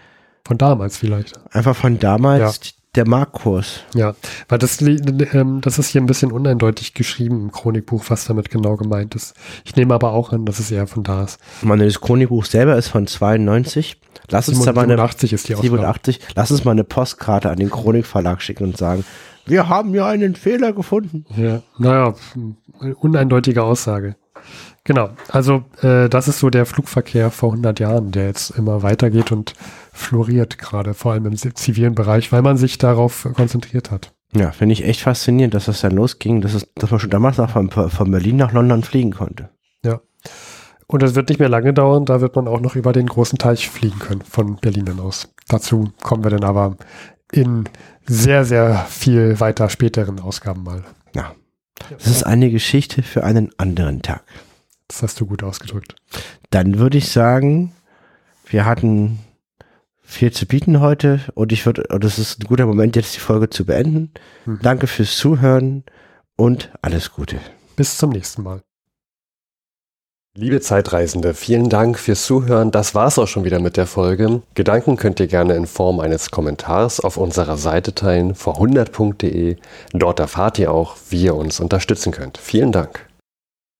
Speaker 2: Von damals vielleicht.
Speaker 1: einfach von damals der Markkurs.
Speaker 2: Ja, weil das, ähm, das ist hier ein bisschen uneindeutig geschrieben im Chronikbuch, was damit genau gemeint ist. Ich nehme aber auch an, dass es eher von da ist.
Speaker 1: Ich meine, das Chronikbuch selber ist von 92. Lass uns da mal eine
Speaker 2: 87 ist die Ausgabe.
Speaker 1: 87. Lass uns mal eine Postkarte an den Chronikverlag schicken und sagen, wir haben ja einen Fehler gefunden.
Speaker 2: Ja, naja, uneindeutige Aussage. Genau, also äh, das ist so der Flugverkehr vor 100 Jahren, der jetzt immer weitergeht und floriert gerade, vor allem im zivilen Bereich, weil man sich darauf konzentriert hat.
Speaker 1: Ja, finde ich echt faszinierend, dass das dann losging, dass, es, dass man schon damals noch von, von Berlin nach London fliegen konnte.
Speaker 2: Und es wird nicht mehr lange dauern, da wird man auch noch über den großen Teich fliegen können, von Berlin dann aus. Dazu kommen wir dann aber in sehr, sehr viel weiter späteren Ausgaben mal.
Speaker 1: Ja. Das ist eine Geschichte für einen anderen Tag.
Speaker 2: Das hast du gut ausgedrückt.
Speaker 1: Dann würde ich sagen, wir hatten viel zu bieten heute und ich würde, und es ist ein guter Moment, jetzt die Folge zu beenden.
Speaker 2: Hm.
Speaker 1: Danke fürs Zuhören und alles Gute.
Speaker 2: Bis zum nächsten Mal.
Speaker 3: Liebe Zeitreisende, vielen Dank fürs Zuhören. Das war's auch schon wieder mit der Folge. Gedanken könnt ihr gerne in Form eines Kommentars auf unserer Seite teilen, vor100.de. Dort erfahrt ihr auch, wie ihr uns unterstützen könnt. Vielen Dank.